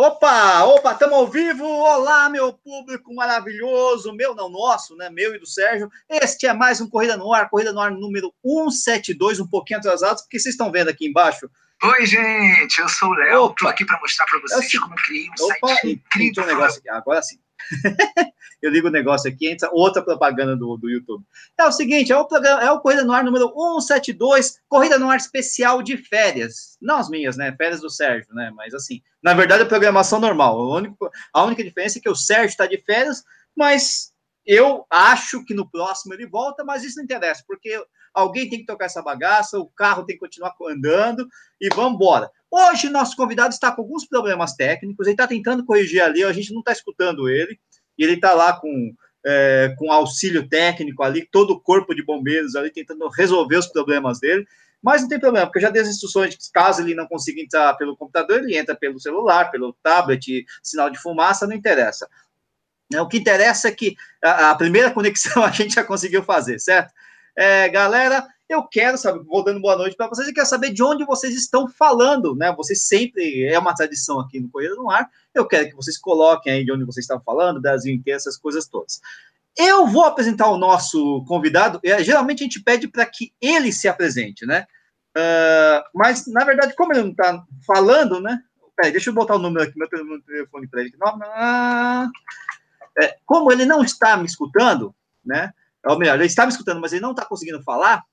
Opa, opa, estamos ao vivo. Olá, meu público maravilhoso, meu não nosso, né? Meu e do Sérgio. Este é mais um Corrida no Ar, Corrida no Ar número 172, um pouquinho atrasado, porque vocês estão vendo aqui embaixo. Oi, gente, eu sou o Léo. Estou aqui para mostrar para vocês Eu- como eu criei um Opa, site incrível. um negócio aqui. Agora sim. eu ligo o negócio aqui, entra outra propaganda do, do YouTube. É o seguinte, é o, programa, é o Corrida no Ar número 172, Corrida no Ar especial de férias. Não as minhas, né? Férias do Sérgio, né? Mas assim, na verdade, é programação normal. O único, a única diferença é que o Sérgio está de férias, mas eu acho que no próximo ele volta, mas isso não interessa, porque alguém tem que tocar essa bagaça, o carro tem que continuar andando e vamos embora. Hoje, nosso convidado está com alguns problemas técnicos, ele está tentando corrigir ali, a gente não está escutando ele, e ele está lá com, é, com auxílio técnico ali, todo o corpo de bombeiros ali, tentando resolver os problemas dele, mas não tem problema, porque eu já dei as instruções de que caso ele não consiga entrar pelo computador, ele entra pelo celular, pelo tablet, sinal de fumaça, não interessa. Né, O que interessa é que a, primeira conexão a gente já conseguiu fazer, certo? É, galera, eu quero saber, vou dando boa noite para vocês, eu quero saber de onde vocês estão falando, né? Vocês sempre, é uma tradição aqui no Correio no Ar, eu quero que vocês coloquem aí de onde vocês estão falando, Brasil inteiro, essas coisas todas. Eu vou apresentar o nosso convidado, é, geralmente a gente pede para que ele se apresente, né? Ah, mas, na verdade, como ele não está falando, né? Peraí, deixa eu botar o número aqui, meu telefone para ele. Não, não, é, como ele não está me escutando, né? Ou melhor, ele está me escutando, mas ele não está conseguindo falar.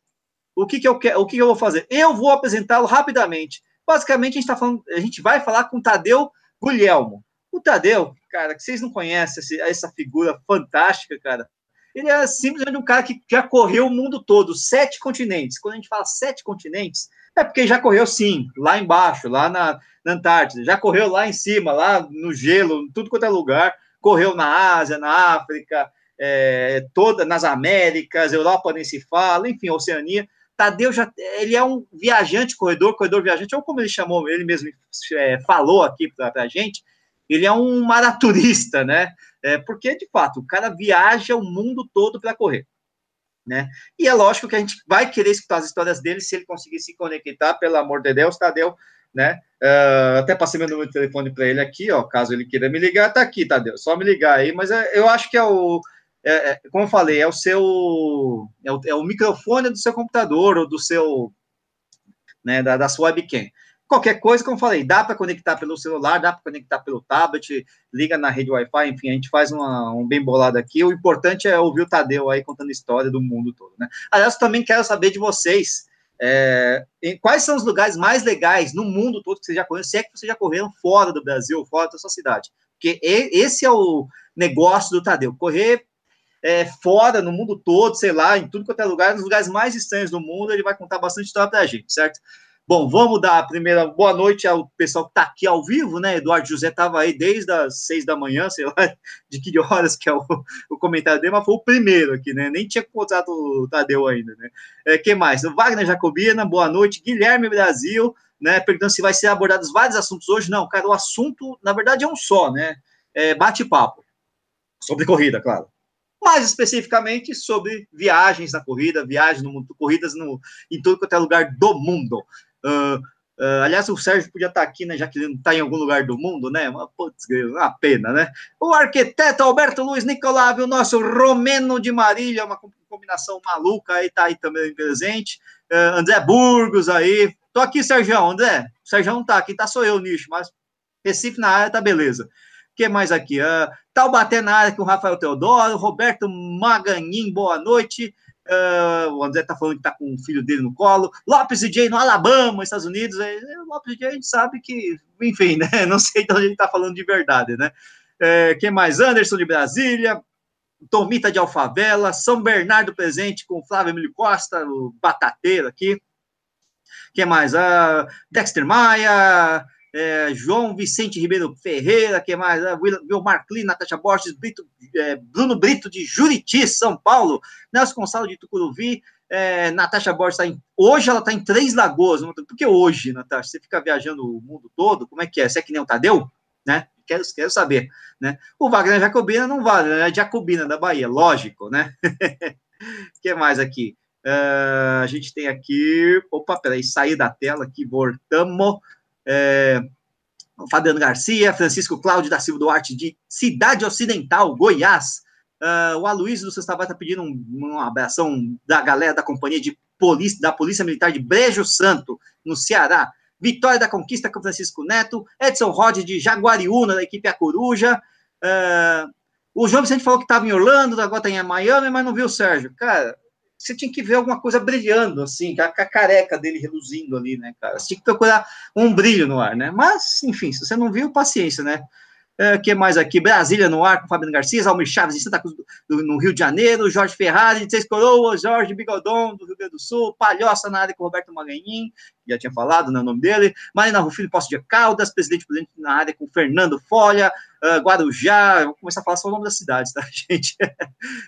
O que, que eu quero? O que, que eu vou fazer? Eu vou apresentá-lo rapidamente. Basicamente, a gente está falando, a gente vai falar com Tadeu Guglielmo. O Tadeu, cara, que vocês não conhecem essa figura fantástica, cara. Ele é simplesmente um cara que já correu o mundo todo, sete continentes. Quando a gente fala sete continentes, é porque já correu sim, lá embaixo, lá na, na Antártida, já correu lá em cima, lá no gelo, em tudo quanto é lugar, correu na Ásia, na África, é, toda nas Américas, Europa nem se fala, enfim, Oceania. Tadeu já ele é um viajante corredor, corredor viajante, ou como ele chamou, ele mesmo é, falou aqui para a gente, ele é um maraturista, né? É, porque, de fato, o cara viaja o mundo todo para correr. Né? E é lógico que a gente vai querer escutar as histórias dele se ele conseguir se conectar, pelo amor de Deus, Tadeu, né? Uh, até passei meu número de telefone para ele aqui, ó, caso ele queira me ligar, tá aqui, Tadeu, só me ligar aí, mas é, eu acho que é o, é, é, como eu falei, é o seu, é o, é o microfone do seu computador ou do seu, né, da, da sua webcam. Qualquer coisa, como eu falei, dá para conectar pelo celular, dá para conectar pelo tablet, liga na rede Wi-Fi, enfim, a gente faz uma, um bem bolado aqui. O importante é ouvir o Tadeu aí contando história do mundo todo, né? Aliás, também quero saber de vocês, é, quais são os lugares mais legais no mundo todo que vocês já correram, se é que vocês já correram fora do Brasil, fora da sua cidade. Porque esse é o negócio do Tadeu, correr é, fora, no mundo todo, sei lá, em tudo quanto é lugar, nos lugares mais estranhos do mundo, ele vai contar bastante história pra gente, certo? Bom, vamos dar a primeira boa noite ao pessoal que está aqui ao vivo, né? Eduardo José estava aí desde as seis da manhã, sei lá, de que horas que é o, o comentário dele, mas foi o primeiro aqui, né? Nem tinha contrato o Tadeu ainda, né? É, que mais? O Wagner Jacobina, boa noite. Guilherme Brasil, né? Perguntando se vai ser abordados vários assuntos hoje. Não, cara, o assunto, na verdade, é um só, né? É bate-papo. Sobre corrida, claro mais especificamente sobre viagens na corrida, viagens no mundo, corridas no, em todo quanto é lugar do mundo. Uh, uh, aliás, o Sérgio podia estar aqui, né, já que ele não está em algum lugar do mundo, né? Uma, putz, uma pena, né? O arquiteto Alberto Luiz Nicolávio, o nosso Romeno de Marília, uma combinação maluca aí, tá aí também presente. Uh, André Burgos aí. Tô aqui, Sérgio, André. O Sérgio não tá aqui, tá só eu, nicho, mas Recife na área, tá beleza que mais aqui? Uh, Taubaté na área com o Rafael Teodoro, Roberto Maganin, boa noite. Uh, o André tá falando que tá com o filho dele no colo. Lopes DJ no Alabama, Estados Unidos. É, Lopes DJ a gente sabe que, enfim, né? Não sei de onde ele tá falando de verdade, né? É, quem mais? Anderson de Brasília, Tomita de Alfavela, São Bernardo presente com Flávio Emílio Costa, o batateiro aqui. Quem mais? Uh, Dexter Maia, é, João Vicente Ribeiro Ferreira, que mais? É, Wilmar Klein, Natasha Borges, Brito, é, Bruno Brito de Juriti, São Paulo, Nelson Gonçalo de Tucuruvi, é, Natasha Borges está em. Hoje ela está em Três Lagoas. Por que hoje, Natasha? Você fica viajando o mundo todo? Como é que é? Você é que nem o Tadeu? Né? Quero, quero saber. Né? O Wagner Jacobina não vale, né? É Jacobina da Bahia, lógico, né? O que mais aqui? Uh, a gente tem aqui. Opa, peraí, sair da tela aqui, voltamos. É, Fabiano Garcia, Francisco Cláudio da Silva Duarte de Cidade Ocidental, Goiás. Uh, o Aloysio do Sextavá está pedindo um, uma abração da galera da companhia de polícia, da Polícia Militar de Brejo Santo, no Ceará. Vitória da Conquista com Francisco Neto, Edson Rod de Jaguariúna, da equipe A Coruja. Uh, o João Vicente falou que estava em Orlando, agora está em Miami, mas não viu o Sérgio. Cara, você tinha que ver alguma coisa brilhando, assim, com a, careca dele reluzindo ali, né, cara? Você tinha que procurar um brilho no ar, né? Mas, enfim, se você não viu, paciência, né? É, que mais aqui? Brasília no ar com Fabiano Garcia, Almir Chaves em Santa Cruz do, no Rio de Janeiro, Jorge Ferrari de Seis Coroas, Jorge Bigodon do Rio Grande do Sul, Palhoça na área com Roberto Maganhim, já tinha falado né, o nome dele, Marina Rufino Posto de Caldas, presidente presidente na área com Fernando Folha, uh, Guarujá, vou começar a falar só o nome das cidades, tá, gente?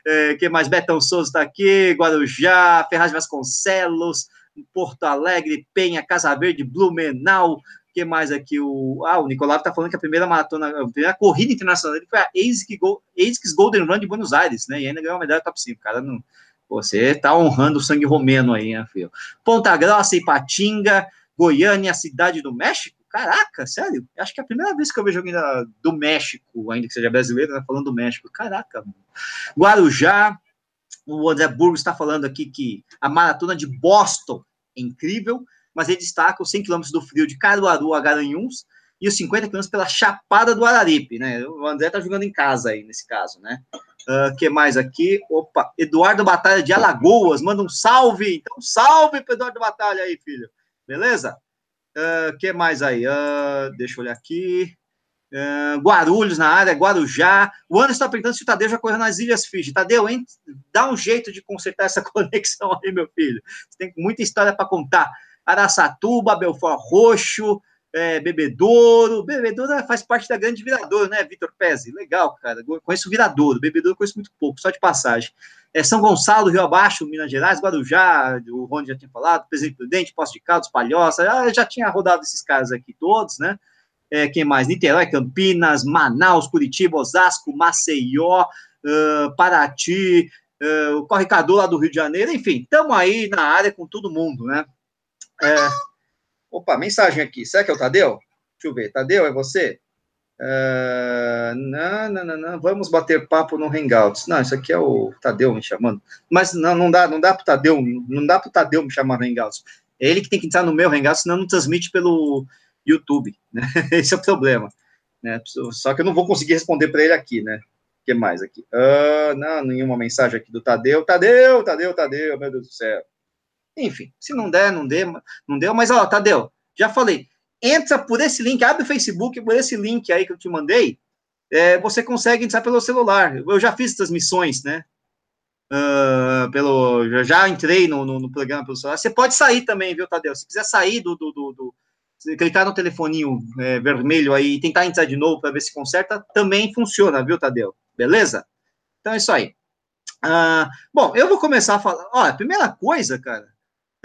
é, que mais? Betão Souza está aqui, Guarujá, Ferraz Vasconcelos, Porto Alegre, Penha, Casa Verde, Blumenau, que mais aqui? O, ah, o Nicolau está falando que a primeira maratona, a primeira corrida internacional foi a ASICS Golden Run de Buenos Aires, né? E ainda ganhou uma medalha top 5. Cara, não, você está honrando o sangue romeno aí, né, filho? Ponta Grossa, Ipatinga, Goiânia, cidade do México? Caraca, sério? Acho que é a primeira vez que eu vejo alguém da, do México, ainda que seja brasileiro, tá falando do México. Caraca, mano. Guarujá, o André Burgos está falando aqui que a maratona de Boston é incrível mas ele destaca os 100 km do frio de Caruaru a Garanhuns e os 50 km pela Chapada do Araripe, né? O André tá jogando em casa aí, nesse caso, né? Uh, que mais aqui? Opa, Eduardo Batalha de Alagoas, manda um salve, então salve para Eduardo Batalha aí, filho, beleza? Uh, que mais aí? Uh, deixa eu olhar aqui. Uh, Guarulhos na área, Guarujá. O Anderson está perguntando se o Tadeu já correu nas Ilhas Fiji. Tadeu, hein? dá um jeito de consertar essa conexão aí, meu filho. Você tem muita história para contar. Araçatuba, Belfort Roxo, é, Bebedouro. Bebedouro faz parte da grande Viradouro, né, Vitor Pezzi? Legal, cara. Conheço o Viradouro. Bebedouro conheço muito pouco, só de passagem. É, São Gonçalo, Rio Abaixo, Minas Gerais, Guarujá, o Rony já tinha falado, Presidente Prudente, Poço de Caldas, Palhoça, já, já tinha rodado esses caras aqui todos, né? É, quem mais? Niterói, Campinas, Manaus, Curitiba, Osasco, Maceió, uh, Paraty, uh, o Correcador lá do Rio de Janeiro, enfim, estamos aí na área com todo mundo, né? É... Opa, mensagem aqui. Será que é o Tadeu? Deixa eu ver. Tadeu, é você? Uh, não, não, não, não, vamos bater papo no Hangouts. Não, isso aqui é o Tadeu me chamando. Mas não, não dá, não dá pro Tadeu, não dá pro Tadeu me chamar no Hangouts. É ele que tem que entrar no meu Hangouts, senão não transmite pelo YouTube, né? Esse é o problema. Né? Só que eu não vou conseguir responder para ele aqui, né? O que mais aqui? Uh, não, nenhuma mensagem aqui do Tadeu. Tadeu, Tadeu, Tadeu, meu Deus do céu. Enfim, se não der, não deu, não deu, mas ó, Tadeu, já falei, entra por esse link, abre o Facebook por esse link aí que eu te mandei, é, você consegue entrar pelo celular. Eu já fiz essas missões, né? Uh, pelo, já, já entrei no, no, no, programa pelo celular. Você pode sair também, viu, Tadeu? Se quiser sair do, do, do, do clicar no telefoninho é, vermelho aí e tentar entrar de novo para ver se conserta, também funciona, viu, Tadeu? Beleza? Então é isso aí. Uh, bom, eu vou começar a falar. Olha, primeira coisa, cara,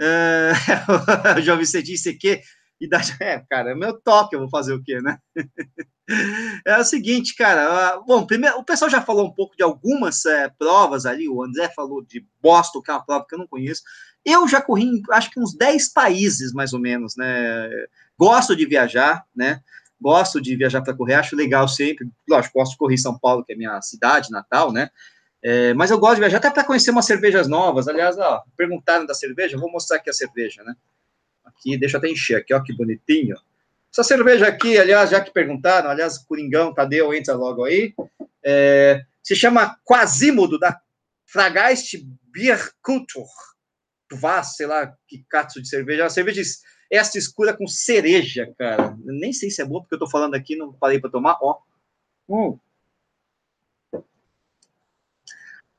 Uh, já ouvi você disse que idade. É, cara, é meu toque, eu vou fazer o quê, né? é o seguinte, cara. Bom, primeiro, o pessoal já falou um pouco de algumas é, provas ali. O André falou de Boston, que é uma prova que eu não conheço. Eu já corri, acho que uns 10 países, mais ou menos, né? Gosto de viajar, né? Gosto de viajar para correr, acho legal sempre. Lógico, gosto de correr em São Paulo, que é minha cidade natal, né? É, mas eu gosto de viajar até para conhecer umas cervejas novas. Aliás, ó, perguntaram da cerveja, vou mostrar aqui a cerveja, né? Aqui, deixa eu até encher aqui, ó, que bonitinho. Essa cerveja aqui, aliás, já que perguntaram, aliás, Coringão, Tadeu, entra logo aí, é, se chama Quasimodo, da Fragaist Beer Culture. Vaz, sei lá, que cato de cerveja. É uma cerveja esta escura com cereja, cara. Nem sei se é boa, porque eu tô falando aqui, não parei para tomar, ó. Hum.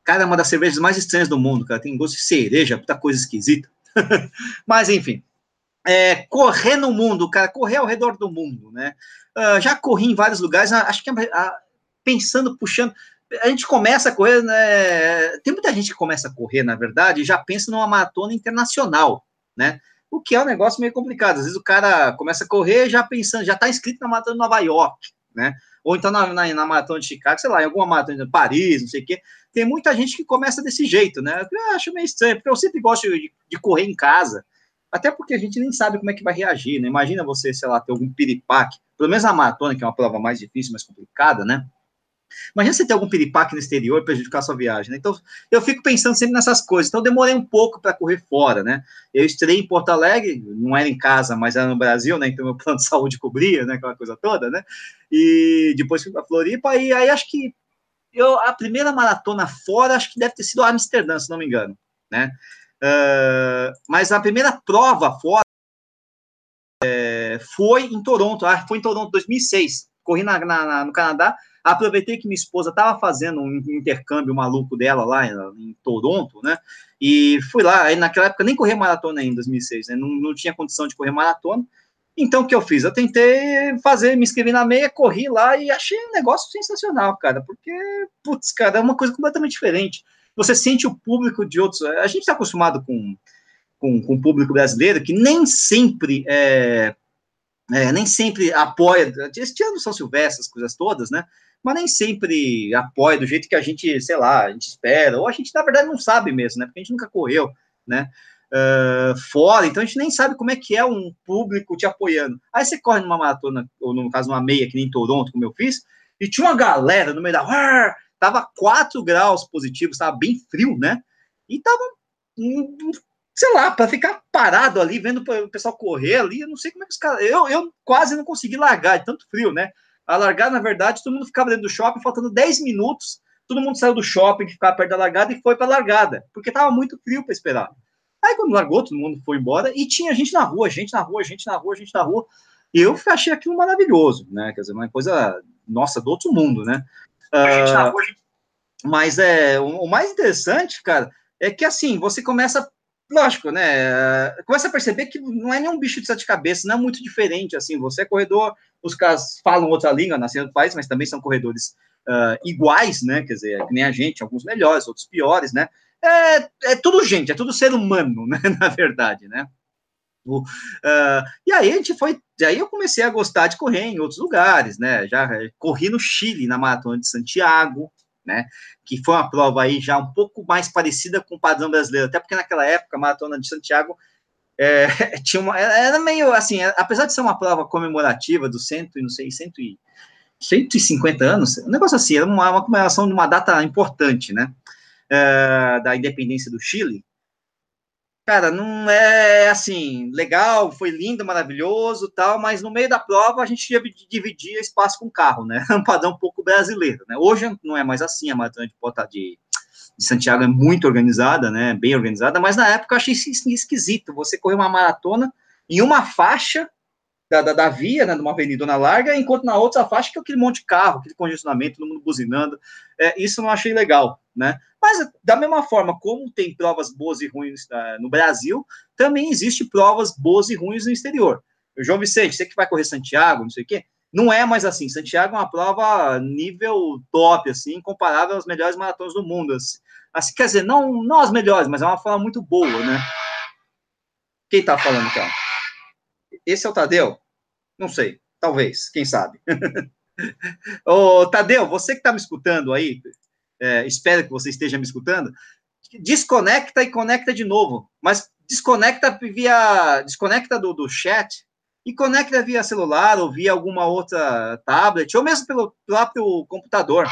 Cara, é uma das cervejas mais estranhas do mundo, cara. Tem gosto de cereja, puta coisa esquisita. Mas, enfim. É, correr no mundo, cara, correr ao redor do mundo, né? Uh, já corri em vários lugares, acho que pensando, puxando. A gente começa a correr, né? Tem muita gente que começa a correr, na verdade, e já pensa numa maratona internacional, né? O que é um negócio meio complicado. Às vezes o cara começa a correr já pensando, já está inscrito na maratona de Nova York, né? Ou então na, na, na maratona de Chicago, sei lá, em alguma maratona de Paris, não sei o quê tem muita gente que começa desse jeito, né? Eu acho meio estranho, porque eu sempre gosto de, de, correr em casa, até porque a gente nem sabe como é que vai reagir, né? Imagina você, sei lá, ter algum piripaque, Pelo menos a maratona, que é uma prova mais difícil, mais complicada, né? Imagina você ter algum piripaque no exterior e prejudicar sua viagem, né? Então, eu fico pensando sempre nessas coisas. Então, eu demorei um pouco para correr fora, né? Eu estrei em Porto Alegre, não era em casa, mas era no Brasil, né? Então, meu plano de saúde cobria, né? Aquela coisa toda, né? E depois fui para Floripa, e aí acho que eu, a primeira maratona fora, acho que deve ter sido Amsterdã, se não me engano, né? Uh, mas a primeira prova fora é, foi em Toronto, ah, foi em Toronto 2006. Corri na, na, no Canadá, aproveitei que minha esposa estava fazendo um intercâmbio maluco dela lá em, Toronto, né? E fui lá, aí naquela época nem corri maratona em 2006, né? Não, não tinha condição de correr maratona. Então, o que eu fiz? Eu tentei fazer, me inscrevi na meia, corri lá e achei um negócio sensacional, cara, porque, putz, cara, é uma coisa completamente diferente. Você sente o público de outros. A gente está acostumado com, com, com, o público brasileiro que nem sempre é, é, nem sempre apoia, ano São Silvestre, as coisas todas, né? Mas nem sempre apoia do jeito que a gente, sei lá, a gente espera, ou a gente, na verdade, não sabe mesmo, né? Porque a gente nunca correu, né? Uh, fora, então a gente nem sabe como é que é um público te apoiando. Aí você corre numa maratona, ou no caso, uma meia, que nem em Toronto, como eu fiz, e tinha uma galera no meio da. Tava 4 graus positivos, tava bem frio, né? E tava, sei lá, para ficar parado ali, vendo o pessoal correr ali, eu não sei como é que os caras. Eu, eu quase não consegui largar, de tanto frio, né? A largar, na verdade, todo mundo ficava dentro do shopping, faltando 10 minutos, todo mundo saiu do shopping, que ficava perto da largada, e foi para a largada, porque tava muito frio para esperar. Aí quando largou, todo mundo foi embora e tinha gente na rua, gente na rua, gente na rua, gente na rua. E eu achei aquilo maravilhoso, né? Quer dizer, uma coisa, nossa, do outro mundo, né? Uh, rua, gente... Mas é, o, o, mais interessante, cara, é que assim, você começa, lógico, né? Começa a perceber que não é nenhum bicho de sete cabeças, não é muito diferente, assim. Você é corredor, os caras falam outra língua, nascendo do país, mas também são corredores uh, iguais, né? Quer dizer, que nem a gente, alguns melhores, outros piores, né? É, é tudo gente, é tudo ser humano, né, na verdade, né? O, uh, e aí a gente foi, aí eu comecei a gostar de correr em outros lugares, né? Já corri no Chile, na maratona de Santiago, né? Que foi uma prova aí já um pouco mais parecida com o padrão brasileiro, até porque naquela época a maratona de Santiago é, tinha uma, era meio assim, apesar de ser uma prova comemorativa do cento e não sei, cento e 150 anos, um negócio assim, era uma, uma comemoração de uma data importante, né? Uh, da independência do Chile, cara, não é assim, legal, foi lindo, maravilhoso, tal, mas no meio da prova a gente dividia espaço com carro, né? Um padrão um pouco brasileiro, né? Hoje não é mais assim, a maratona de, de, de Santiago é muito organizada, né? Bem organizada, mas na época eu achei esquisito você correr uma maratona em uma faixa da, da, da, via, né, de uma avenida larga, enquanto na outra faixa que é aquele monte de carro, aquele congestionamento, todo mundo buzinando. É, isso eu não achei legal, né? Mas, da mesma forma como tem provas boas e ruins uh, no Brasil, também existe provas boas e ruins no exterior. O João Vicente, você que vai correr Santiago, não sei o quê, não é mais assim. Santiago é uma prova nível top, assim, comparável às melhores maratonas do mundo. Assim, quer dizer, não, não as melhores, mas é uma prova muito boa, né? Quem tá falando, então? Esse é o Tadeu? Não sei, talvez, quem sabe. Ô, Tadeu, você que está me escutando aí, é, espero que você esteja me escutando, desconecta e conecta de novo, mas desconecta via, desconecta do, do chat e conecta via celular ou via alguma outra tablet, ou mesmo pelo próprio computador.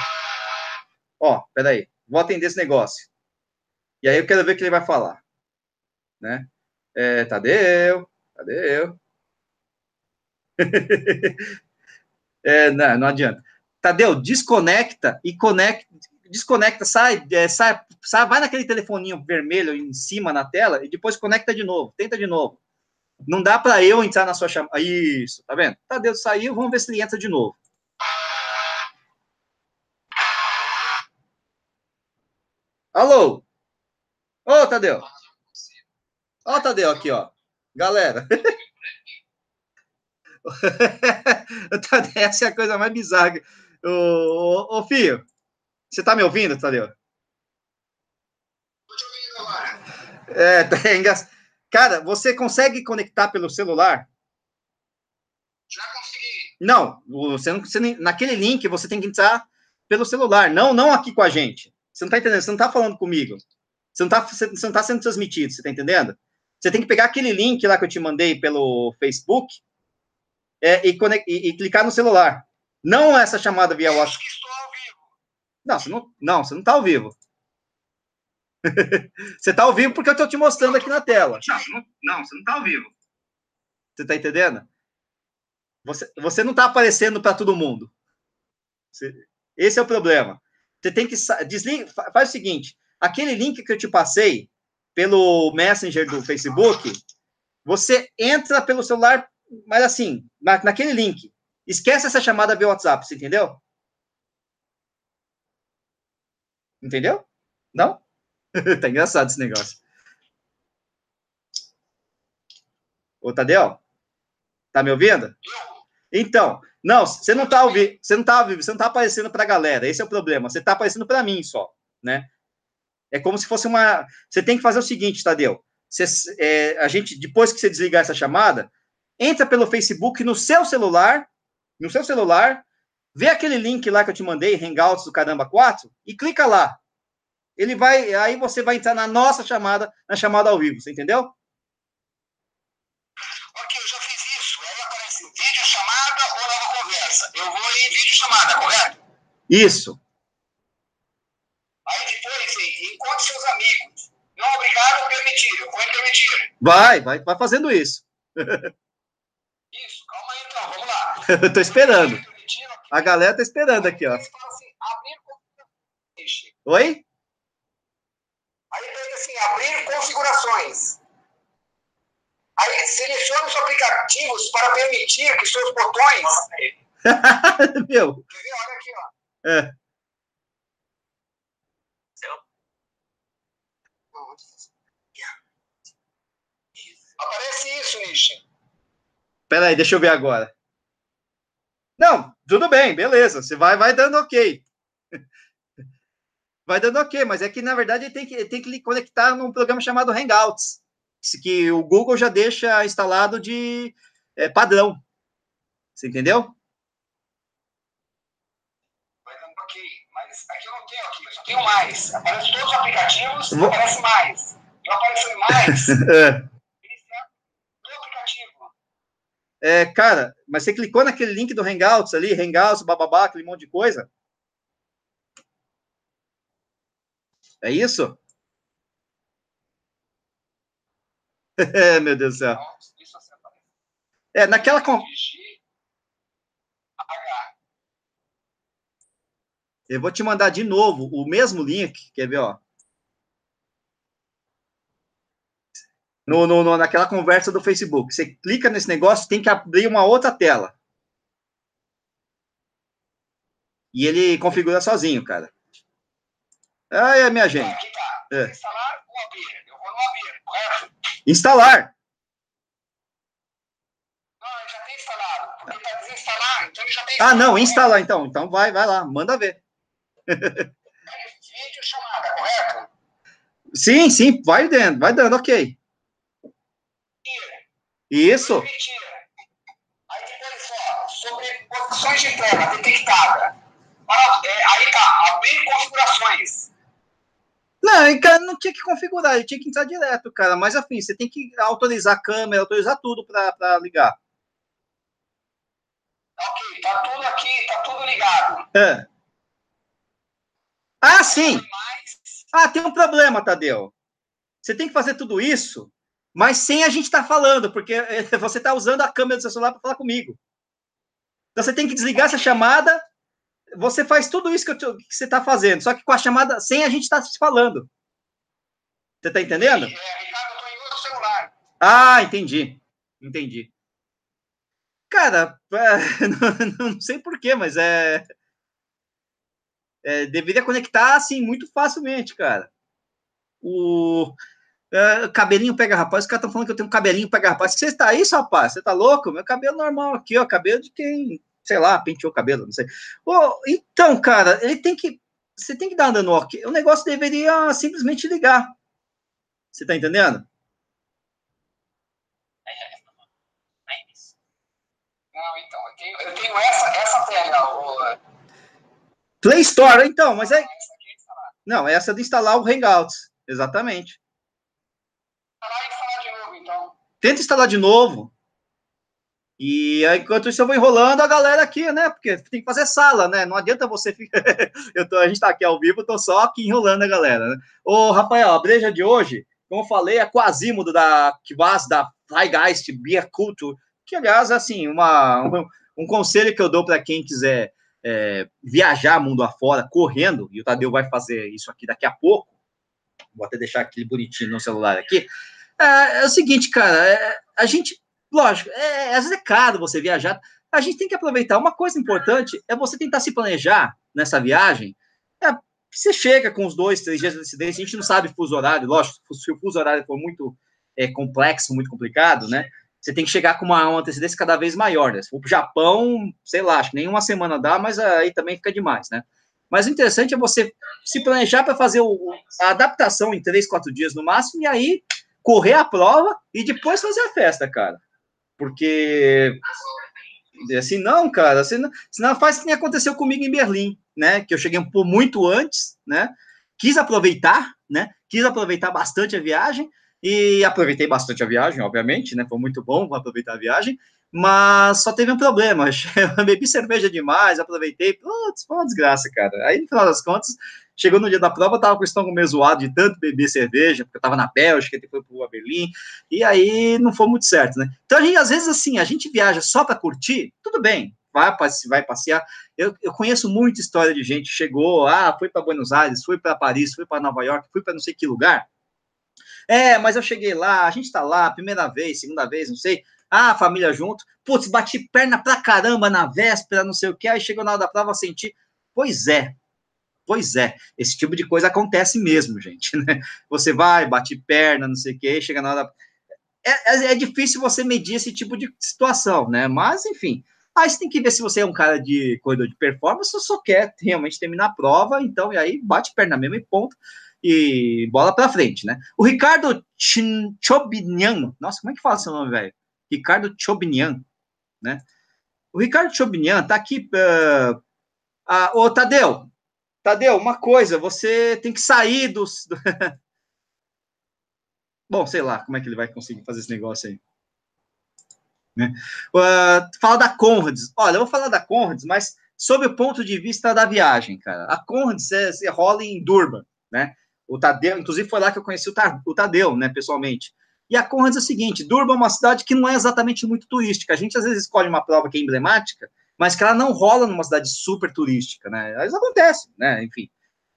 Ó, peraí, vou atender esse negócio. E aí eu quero ver o que ele vai falar. Né? É, Tadeu, Tadeu. é, não, não adianta. Tadeu, desconecta e conecta, desconecta, sai, é, sai, sai, vai naquele telefoninho vermelho em cima na tela e depois conecta de novo, tenta de novo. Não dá para eu entrar na sua chamada. Isso, tá vendo? Tadeu saiu, vamos ver se ele entra de novo. Alô? Ô, Tadeu. Ó, Tadeu aqui, ó. Galera. Essa é a coisa mais bizarra. Ô, ô filho, você tá me ouvindo, Tadeu? Tô te ouvindo agora. É, tá engraçado. Cara, você consegue conectar pelo celular? Já consegui. Não, você não você, naquele link você tem que entrar pelo celular, não, não aqui com a gente. Você não tá entendendo? Você não tá falando comigo. Você não tá, você não tá sendo transmitido, você tá entendendo? Você tem que pegar aquele link lá que eu te mandei pelo Facebook é, e, e, e, clicar no celular. Não essa chamada via WhatsApp. Não, você não, não, você não está ao vivo. você está ao vivo porque eu estou te mostrando aqui na tela. Não, não, você não está ao vivo. Você está entendendo? Você, você não está aparecendo para todo mundo. Você, esse é o problema. Você tem que desliga, faz o seguinte: aquele link que eu te passei pelo Messenger do Facebook, você entra pelo celular, mas assim, na, naquele link. Esquece essa chamada via WhatsApp, você entendeu? Entendeu? Não? tá engraçado esse negócio. Ô, Tadeu? Tá me ouvindo? Então, não, você não tá ouvindo, você não tá ouvindo, você não tá aparecendo para a galera. Esse é o problema. Você tá aparecendo para mim só, né? É como se fosse uma. Você tem que fazer o seguinte, Tadeu. Você, é, a gente, depois que você desligar essa chamada, entra pelo Facebook no seu celular, no seu celular, vê aquele link lá que eu te mandei, Hangouts do Caramba 4, e clica lá. Ele vai, aí você vai entrar na nossa chamada, na chamada ao vivo, você entendeu? Ok, eu já fiz isso. Aí aparece vídeo chamada ou nova conversa. Eu vou em vídeo chamada, correto? Isso. Aí depois, encontre seus amigos. Não obrigado a permitir, eu vou permitir. Vai, vai, vai fazendo isso. Isso, calma aí então, vamos lá. eu tô esperando. A galera tá esperando aqui, ó. Assim, Oi? Aí pega assim, abrir configurações. Aí selecione os aplicativos para permitir que seus botões. Meu. Quer ver? Olha aqui, ó. É. Aparece isso, Nishi. Pera aí, deixa eu ver agora. Não, tudo bem, beleza. Você vai, vai dando ok. Vai dando ok, mas é que, na verdade, ele tem que, ele tem que lhe conectar num programa chamado Hangouts, que o Google já deixa instalado de é, padrão. Você entendeu? Vai dando ok, mas aqui eu não tenho aqui, eu só tenho mais. Aparece todos os aplicativos, Vou... aparece mais. Eu apareceu mais. é. Cara, mas você clicou naquele link do Hangouts ali, Hangouts, bababá, aquele monte de coisa? É isso? É, meu Deus do céu. É, naquela. Eu vou te mandar de novo o mesmo link, quer ver, ó? No, no, no, naquela conversa do Facebook. Você clica nesse negócio, tem que abrir uma outra tela. E ele configura sozinho, cara. Ai, minha gente. Aqui tá. É. Instalar ou abrir? Eu vou no abrir, correto? Instalar. Não, já tem instalado. Porque tá desinstalar, então ele já tem Ah, não, instalar então. Então vai, vai lá, manda ver. Vídeo chamada, correto? Sim, sim, vai dando, vai dando, ok. Isso. Aí depois, ó, sobre posições de tela detectada. É, aí tá, abrir configurações. Não, cara, não tinha que configurar, ele tinha que entrar direto, cara. Mas, afim, você tem que autorizar a câmera, autorizar tudo para ligar. Ok, tá tudo aqui, tá tudo ligado. É. Ah, sim! Ah, tem um problema, Tadeu. Você tem que fazer tudo isso mas sem a gente estar tá falando, porque eh, você está usando a câmera do seu celular para falar comigo. Então você tem que desligar essa chamada. Você faz tudo isso que, eu, que você está fazendo, só que com a chamada sem a gente estar tá se falando. Você está entendendo? É, Ricardo, eu estou em outro celular. Ah, entendi. Entendi. Cara, é, não, não, sei porquê, mas é, é. Deveria conectar assim muito facilmente, cara. O, Uh, cabelinho pega rapaz, os caras estão falando que eu tenho um cabelinho pega rapaz. Você está isso, rapaz? Você tá louco? Meu cabelo normal aqui, ó. Cabelo de quem, sei lá, penteou o cabelo, não sei. Oh, então, cara, ele tem que. Você tem que dar dano ok. O negócio deveria simplesmente ligar. Você tá entendendo? Não, então, eu tenho, eu tenho essa, essa tela. O... Play Store, então, mas é. Não, essa é de instalar o Hangouts. Exatamente instalar de novo, então. Tenta instalar de novo. E enquanto isso eu vou enrolando a galera aqui, né? Porque tem que fazer sala, né? Não adianta você ficar. eu tô, a gente tá aqui ao vivo, tô só aqui enrolando a galera, né? Ô, Rafael, a breja de hoje, como eu falei, é Quasimodo da Kivas, da Freigeist Beer Culture, que, aliás, assim, uma, um, um conselho que eu dou para quem quiser é, viajar mundo afora correndo, e o Tadeu vai fazer isso aqui daqui a pouco, vou até deixar aquele bonitinho no celular aqui, é, é o seguinte, cara, é, a gente Lógico, é, às vezes é caro você viajar. A gente tem que aproveitar. Uma coisa importante é você tentar se planejar nessa viagem. É, você chega com os dois, três dias de antecedência, a gente não sabe fuso horário, lógico, se o fuso horário for muito é, complexo, muito complicado, né? Você tem que chegar com uma, uma antecedência cada vez maior, né? O Japão, sei lá, acho que nem uma semana dá, mas aí também fica demais, né? Mas o interessante é você se planejar para fazer o, a adaptação em três, quatro dias no máximo, e aí correr a prova e depois fazer a festa, cara. Porque assim, não, cara, senão, senão faz o que aconteceu comigo em Berlim, né? Que eu cheguei por muito antes, né? Quis aproveitar, né? Quis aproveitar bastante a viagem e aproveitei bastante a viagem, obviamente, né? Foi muito bom aproveitar a viagem, mas só teve um problema. Eu bebi cerveja demais, aproveitei, putz, foi uma desgraça, cara. Aí, no final das contas, Chegou no dia da prova, tava com o estômago meio zoado de tanto beber cerveja, porque eu tava na Bélgica, depois foi para Berlim, e aí não foi muito certo, né? Então, a gente, às vezes, assim, a gente viaja só para curtir, tudo bem, vai, vai passear. Eu, eu conheço muita história de gente chegou, ah, foi para Buenos Aires, foi para Paris, foi para Nova York, foi para não sei que lugar. É, mas eu cheguei lá, a gente tá lá, primeira vez, segunda vez, não sei. Ah, família junto. Putz, bati perna pra caramba na véspera, não sei o que. Aí chegou na hora da prova, senti. Pois é, Pois é, esse tipo de coisa acontece mesmo, gente. Né? Você vai, bate perna, não sei o quê, chega na hora. É, é, é, difícil você medir esse tipo de situação, né? Mas, enfim. Aí você tem que ver se você é um cara de corredor de performance ou só quer realmente terminar a prova, então, e aí bate perna mesmo e ponto. E bola para frente, né? O Ricardo Chobinian, nossa, como é que fala seu nome, velho? Ricardo Chobinian, né? O Ricardo Chobinian tá aqui. Uh, uh, ô, Tadeu, Tadeu, uma coisa, você tem que sair dos. Bom, sei lá como é que ele vai conseguir fazer esse negócio aí. Né? Uh, fala da Conrads. Olha, eu vou falar da Conrads, mas sob o ponto de vista da viagem, cara. A Conrads é, é, rola em Durban, né? O Tadeu, inclusive foi lá que eu conheci o Tadeu, né, pessoalmente. E a Conrads é o seguinte: Durban é uma cidade que não é exatamente muito turística. A gente às vezes escolhe uma prova que é emblemática, mas que ela não rola numa cidade super turística, né? Isso acontece, né? Enfim.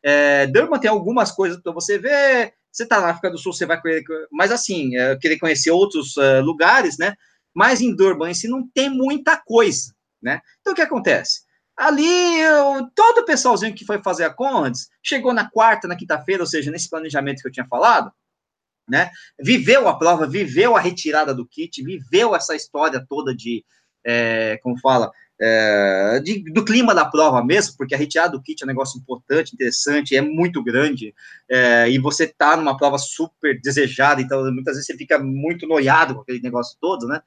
É, Durban tem algumas coisas para você ver. Você tá na África do Sul, você vai querer, mas assim, é, querer conhecer outros uh, lugares, né? Mas em Durban si não tem muita coisa, né? Então o que acontece? Ali, eu, todo o pessoalzinho que foi fazer a Condes chegou na quarta, na quinta-feira, ou seja, nesse planejamento que eu tinha falado, né? Viveu a prova, viveu a retirada do kit, viveu essa história toda de, é, como fala, é, de, do clima da prova mesmo, porque a retirada do kit é um negócio importante, interessante, é muito grande, é, e você tá numa prova super desejada, então muitas vezes você fica muito noiado com aquele negócio todo, né?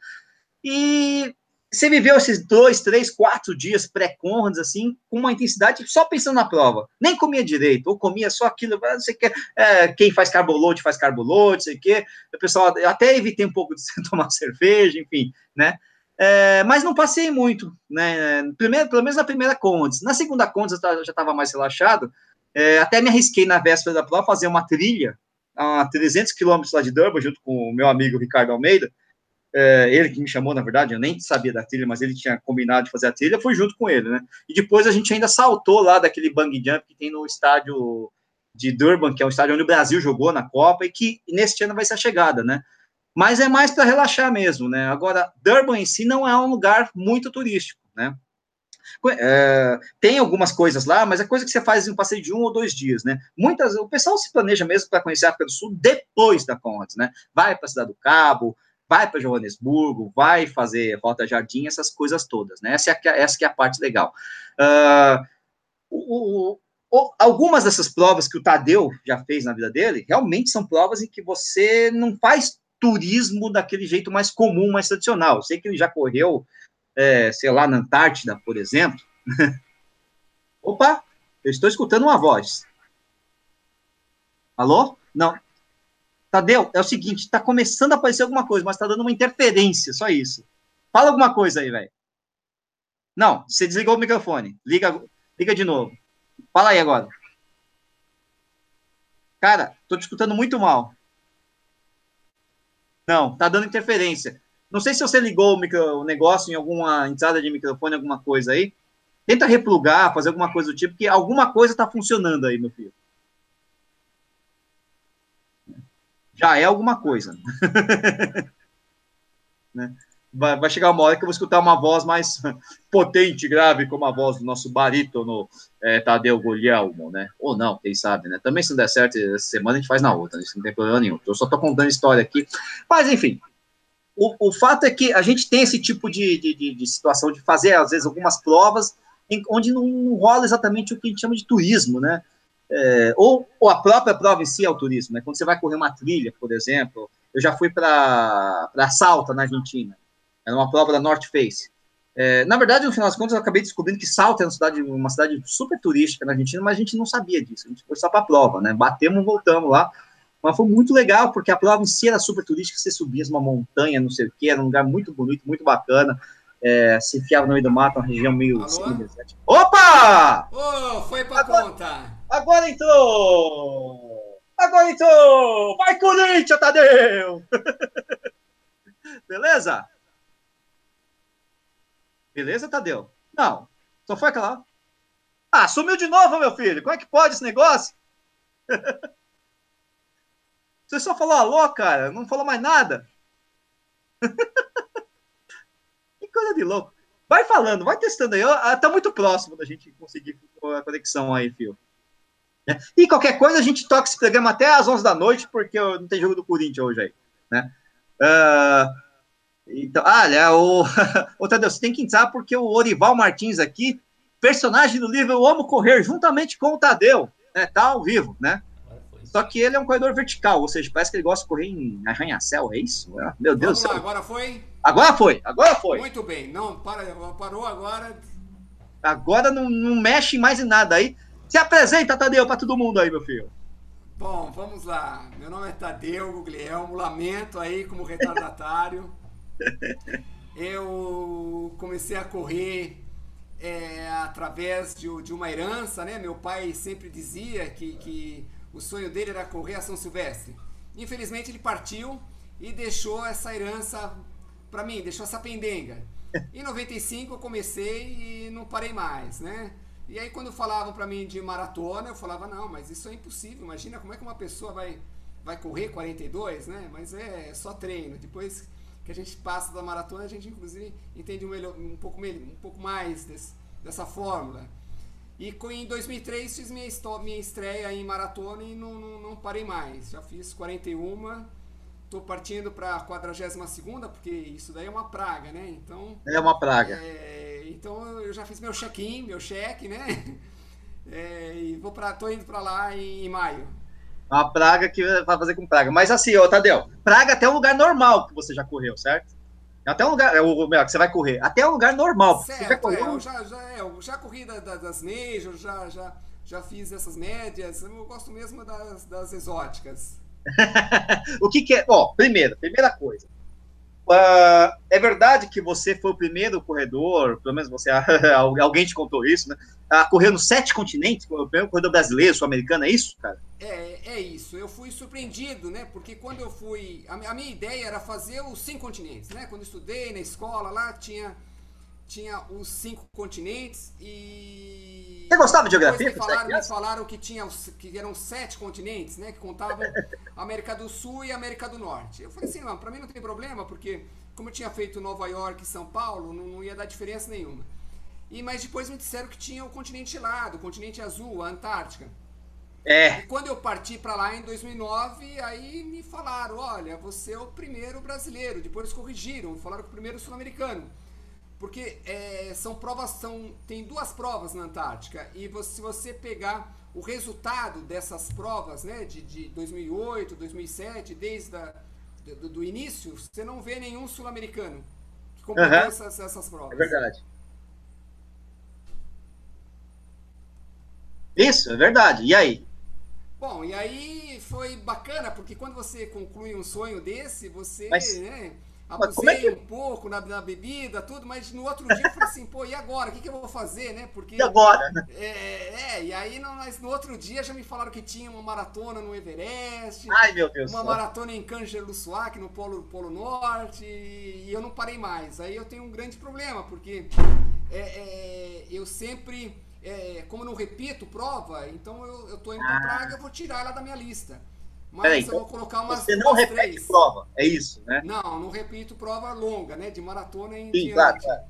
E você viveu esses dois, três, quatro dias pré-conrads, assim, com uma intensidade só pensando na prova. Nem comia direito, ou comia só aquilo, não sei o que, é, quem faz carbolote faz carbolote, sei o que. O pessoal, até evitei um pouco de tomar cerveja, enfim, né? É, mas não passei muito, né? Primeiro, pelo menos na primeira Condes. Na segunda Condes eu já estava mais relaxado. É, até me arrisquei na véspera da prova fazer uma trilha a 300 quilômetros lá de Durban, junto com o meu amigo Ricardo Almeida. É, ele que me chamou, na verdade, eu nem sabia da trilha, mas ele tinha combinado de fazer a trilha, fui junto com ele, né? E depois a gente ainda saltou lá daquele bang jump que tem no estádio de Durban, que é o estádio onde o Brasil jogou na Copa e que neste ano vai ser a chegada, né? Mas é mais para relaxar mesmo, né? Agora, Durban em si não é um lugar muito turístico, né? É, tem algumas coisas lá, mas é coisa que você faz em um passeio de um ou dois dias, né? Muitas, o pessoal se planeja mesmo para conhecer a África do Sul depois da Conrads, né? Vai para a Cidade do Cabo, vai para Joanesburgo, vai fazer Rota Jardim, essas coisas todas, né? Essa é essa é a parte legal. Uh, o, o, algumas dessas provas que o Tadeu já fez na vida dele, realmente são provas em que você não faz turismo daquele jeito mais comum, mais tradicional. Sei que ele já correu, é, sei lá, na Antártida, por exemplo. Opa, eu estou escutando uma voz. Alô? Não. Tadeu, é o seguinte, está começando a aparecer alguma coisa, mas está dando uma interferência, só isso. Fala alguma coisa aí, velho. Não, você desligou o microfone. Liga, liga de novo. Fala aí agora. Cara, tô te escutando muito mal. Não, tá dando interferência. Não sei se você ligou o, micro, o negócio em alguma entrada de microfone, alguma coisa aí. Tenta replugar, fazer alguma coisa do tipo, que alguma coisa tá funcionando aí, meu filho. Já é alguma coisa. né? Vai, vai, chegar uma hora que eu vou escutar uma voz mais potente, grave, como a voz do nosso barítono é, Tadeu Guglielmo, né? Ou não, quem sabe, né? Também se não der certo essa semana, a gente faz na outra, isso não tem problema nenhum. Eu só tô contando história aqui. Mas, enfim, o, o fato é que a gente tem esse tipo de, de, de, de situação de fazer, às vezes, algumas provas em, onde não, não, rola exatamente o que a gente chama de turismo, né? É, ou, ou a própria prova em si é o turismo, né? Quando você vai correr uma trilha, por exemplo, eu já fui para Salta, na Argentina. Era uma prova da North Face. É, na verdade, no final das contas, eu acabei descobrindo que Salta é uma cidade, uma cidade super turística na Argentina, mas a gente não sabia disso. A gente foi só para a prova, né? Batemos, voltamos lá. Mas foi muito legal, porque a prova em si era super turística. Você subia uma montanha, não sei o que, era um lugar muito bonito, muito bacana. É, se enfiava no meio do mato, uma região meio. Assim, Opa! Oh, foi para conta! Agora entrou! Agora entrou! Vai, Corinthians, Tadeu! Beleza? Beleza, Tadeu? Não. Só foi aquela. Ah, sumiu de novo, meu filho. Como é que pode esse negócio? Você só falou alô, cara. Não falou mais nada. que coisa de louco. Vai falando, vai testando aí. Tá muito próximo da gente conseguir a conexão aí, fio. E qualquer coisa, a gente toca esse programa até às 11 da noite, porque não tem jogo do Corinthians hoje aí. Né? Uh, então, olha, o, o Tadeu, você tem que entrar porque o Orival Martins aqui, personagem do livro Eu Amo Correr, juntamente com o Tadeu, né, tá ao vivo, né? Só que ele é um corredor vertical, ou seja, parece que ele gosta de correr em arranha-céu, é isso? Meu Deus do céu. Lá, agora foi? Agora foi, agora foi. Muito bem, não, para, parou agora. Agora não, não mexe mais em nada aí. Se apresenta, Tadeu, para todo mundo aí, meu filho. Bom, vamos lá. Meu nome é Tadeu Guglielmo, lamento aí como retardatário. eu comecei a correr é, através de, de, uma herança, né? Meu pai sempre dizia que, que o sonho dele era correr a São Silvestre. Infelizmente ele partiu e deixou essa herança para mim, deixou essa pendenga. Em 95 eu comecei e não parei mais, né? E aí quando falavam para mim de maratona, eu falava, não, mas isso é impossível. Imagina como é que uma pessoa vai, vai correr 42, né? Mas é só treino. Depois que a gente passa da maratona, a gente inclusive entende um, melhor, um, pouco, um pouco mais desse, dessa fórmula. E em 2003 fiz minha, minha estreia em maratona e não, não, não parei mais. Já fiz 41, estou partindo para a 42 porque isso daí é uma praga, né? Então, é uma praga. É, então eu já fiz meu check-in, meu cheque, né? É, e vou para, tô indo para lá em, em maio. Uma praga que vai fazer com praga. Mas assim, ô Tadeu, praga até um lugar normal que você já correu, certo? Até um lugar, é o melhor, que você vai correr. Até um lugar normal. Certo, você já correu? É, eu já, já, é, eu já corri da, da, das majors, já, já, já fiz essas médias. Eu gosto mesmo das, das exóticas. o que, que é? Ó, primeiro, primeira coisa. Uh, é verdade que você foi o primeiro corredor, pelo menos você, alguém te contou isso, né? A correr nos sete continentes, o primeiro corredor brasileiro, sul-americano, é isso, cara? É, é isso. Eu fui surpreendido, né? Porque quando eu fui. A, a minha ideia era fazer os cinco continentes, né? Quando eu estudei na escola lá, tinha, tinha os cinco continentes e. Você gostava de geografia? Falaram, me falaram que, tinha, que eram sete continentes, né? Que contavam América do Sul e América do Norte. Eu falei assim, não, pra mim não tem problema, porque como eu tinha feito Nova York e São Paulo, não, não ia dar diferença nenhuma. E, mas depois me disseram que tinha o continente gelado, o continente azul, a Antártica. É. E quando eu parti para lá em 2009, aí me falaram, olha, você é o primeiro brasileiro. Depois eles corrigiram, falaram que o primeiro sul-americano. Porque é, são provas, são, tem duas provas na Antártica. E você, se você pegar o resultado dessas provas, né, de, de 2008, 2007, desde a, do, do início, você não vê nenhum sul-americano que completou uhum. essas, essas provas. É verdade. Isso, é verdade. E aí? Bom, e aí foi bacana, porque quando você conclui um sonho desse, você, Mas... né, abusei é que... um pouco na, na, bebida, tudo, mas no outro dia eu falei assim, pô, e agora? O que, que eu vou fazer, né? Porque. E agora? É, é, e aí no, no outro dia já me falaram que tinha uma maratona no Everest. Ai, meu Deus. Uma maratona em Kangerlussuaq, no Polo, Polo Norte, e eu não parei mais. Aí eu tenho um grande problema, porque é, é, eu sempre, é, como eu não repito prova, então eu, eu tô indo ah. pra Praga, eu vou tirar ela da minha lista. Mas Peraí, eu vou colocar umas Você não repete três. prova, é isso, né? Não, não repito prova longa, né? De maratona em Sim, diante. Claro, claro,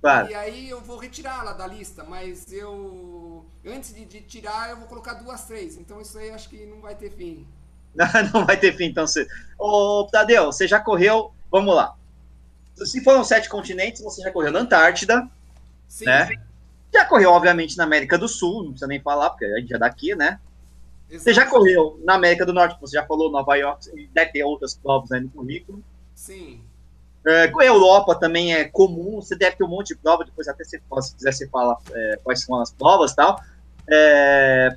claro. E aí eu vou retirá-la da lista, mas eu. Antes de, de, tirar, eu vou colocar duas, três. Então isso aí eu acho que não vai ter fim. Não, não vai ter fim, então. Você... Ô, Tadeu, você já correu. Vamos lá. Se foram sete continentes, você já correu na Antártida. Sim. Né? Já correu, obviamente, na América do Sul, não precisa nem falar, porque a gente é daqui, né? Exato. Você já correu na América do Norte, você já falou Nova York, deve ter outras provas aí no currículo. Sim. É, a Europa também é comum, você deve ter um monte de prova, depois até se, se quiser você fala é, quais são as provas e tal. É,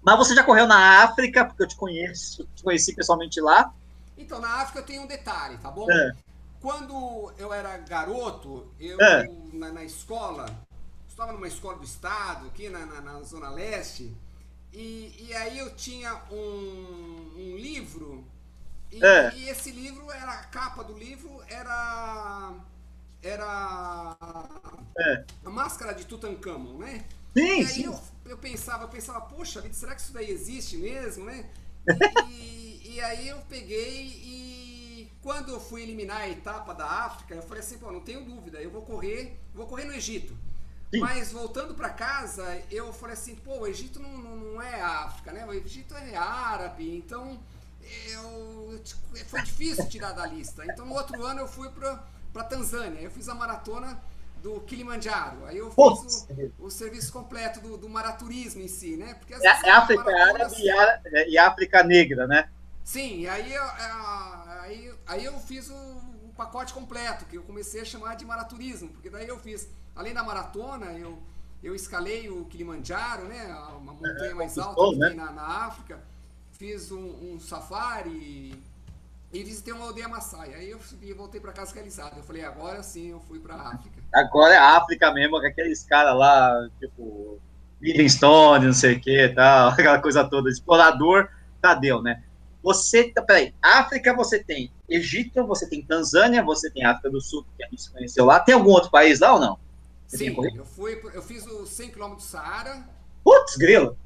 mas você já correu na África, porque eu te conheço, te conheci pessoalmente lá. Então, na África eu tenho um detalhe, tá bom? É. Quando eu era garoto, eu é. na, na, escola, estava numa escola do estado, aqui na, na, na Zona Leste, e, e aí eu tinha um, um livro, e, é. e, esse livro era, a capa do livro era. Era. É. A máscara de Tutankhamon, né? Sim, e aí sim. Eu, eu pensava, eu pensava, poxa vida, será que isso daí existe mesmo, né? E, e aí eu peguei e quando eu fui eliminar a etapa da África, eu falei assim, pô, não tenho dúvida, eu vou correr, vou correr no Egito. Sim. Mas voltando para casa, eu falei assim, pô, o Egito não, não, não, é África, né? O Egito é árabe, então eu, foi difícil tirar da lista. Então no outro ano eu fui para Tanzânia, eu fiz a maratona do Kilimanjaro. Aí eu fiz o, o, serviço completo do, do, maraturismo em si, né? Porque é, é África árabe e, é, e África negra, né? Sim, e aí, aí, aí eu fiz o pacote completo, que eu comecei a chamar de maraturismo, porque daí eu fiz Além da maratona, eu, eu escalei o Kilimanjaro, né? Uma montanha é, mais alta né? na, na, África. Fiz um, um, safari e visitei uma aldeia Maasai. Aí eu subi, voltei para casa realizado. Eu falei, agora sim eu fui para África. Agora é África mesmo, com aqueles caras lá, tipo, Livingstone, não sei o que tal, aquela coisa toda. Explorador, Tadeu, né? Você, peraí, África você tem Egito, você tem Tanzânia, você tem África do Sul, que a gente conheceu lá. Tem algum outro país lá ou não? Sim, eu fui, eu fiz os 100 km do Saara. Putz, grilo!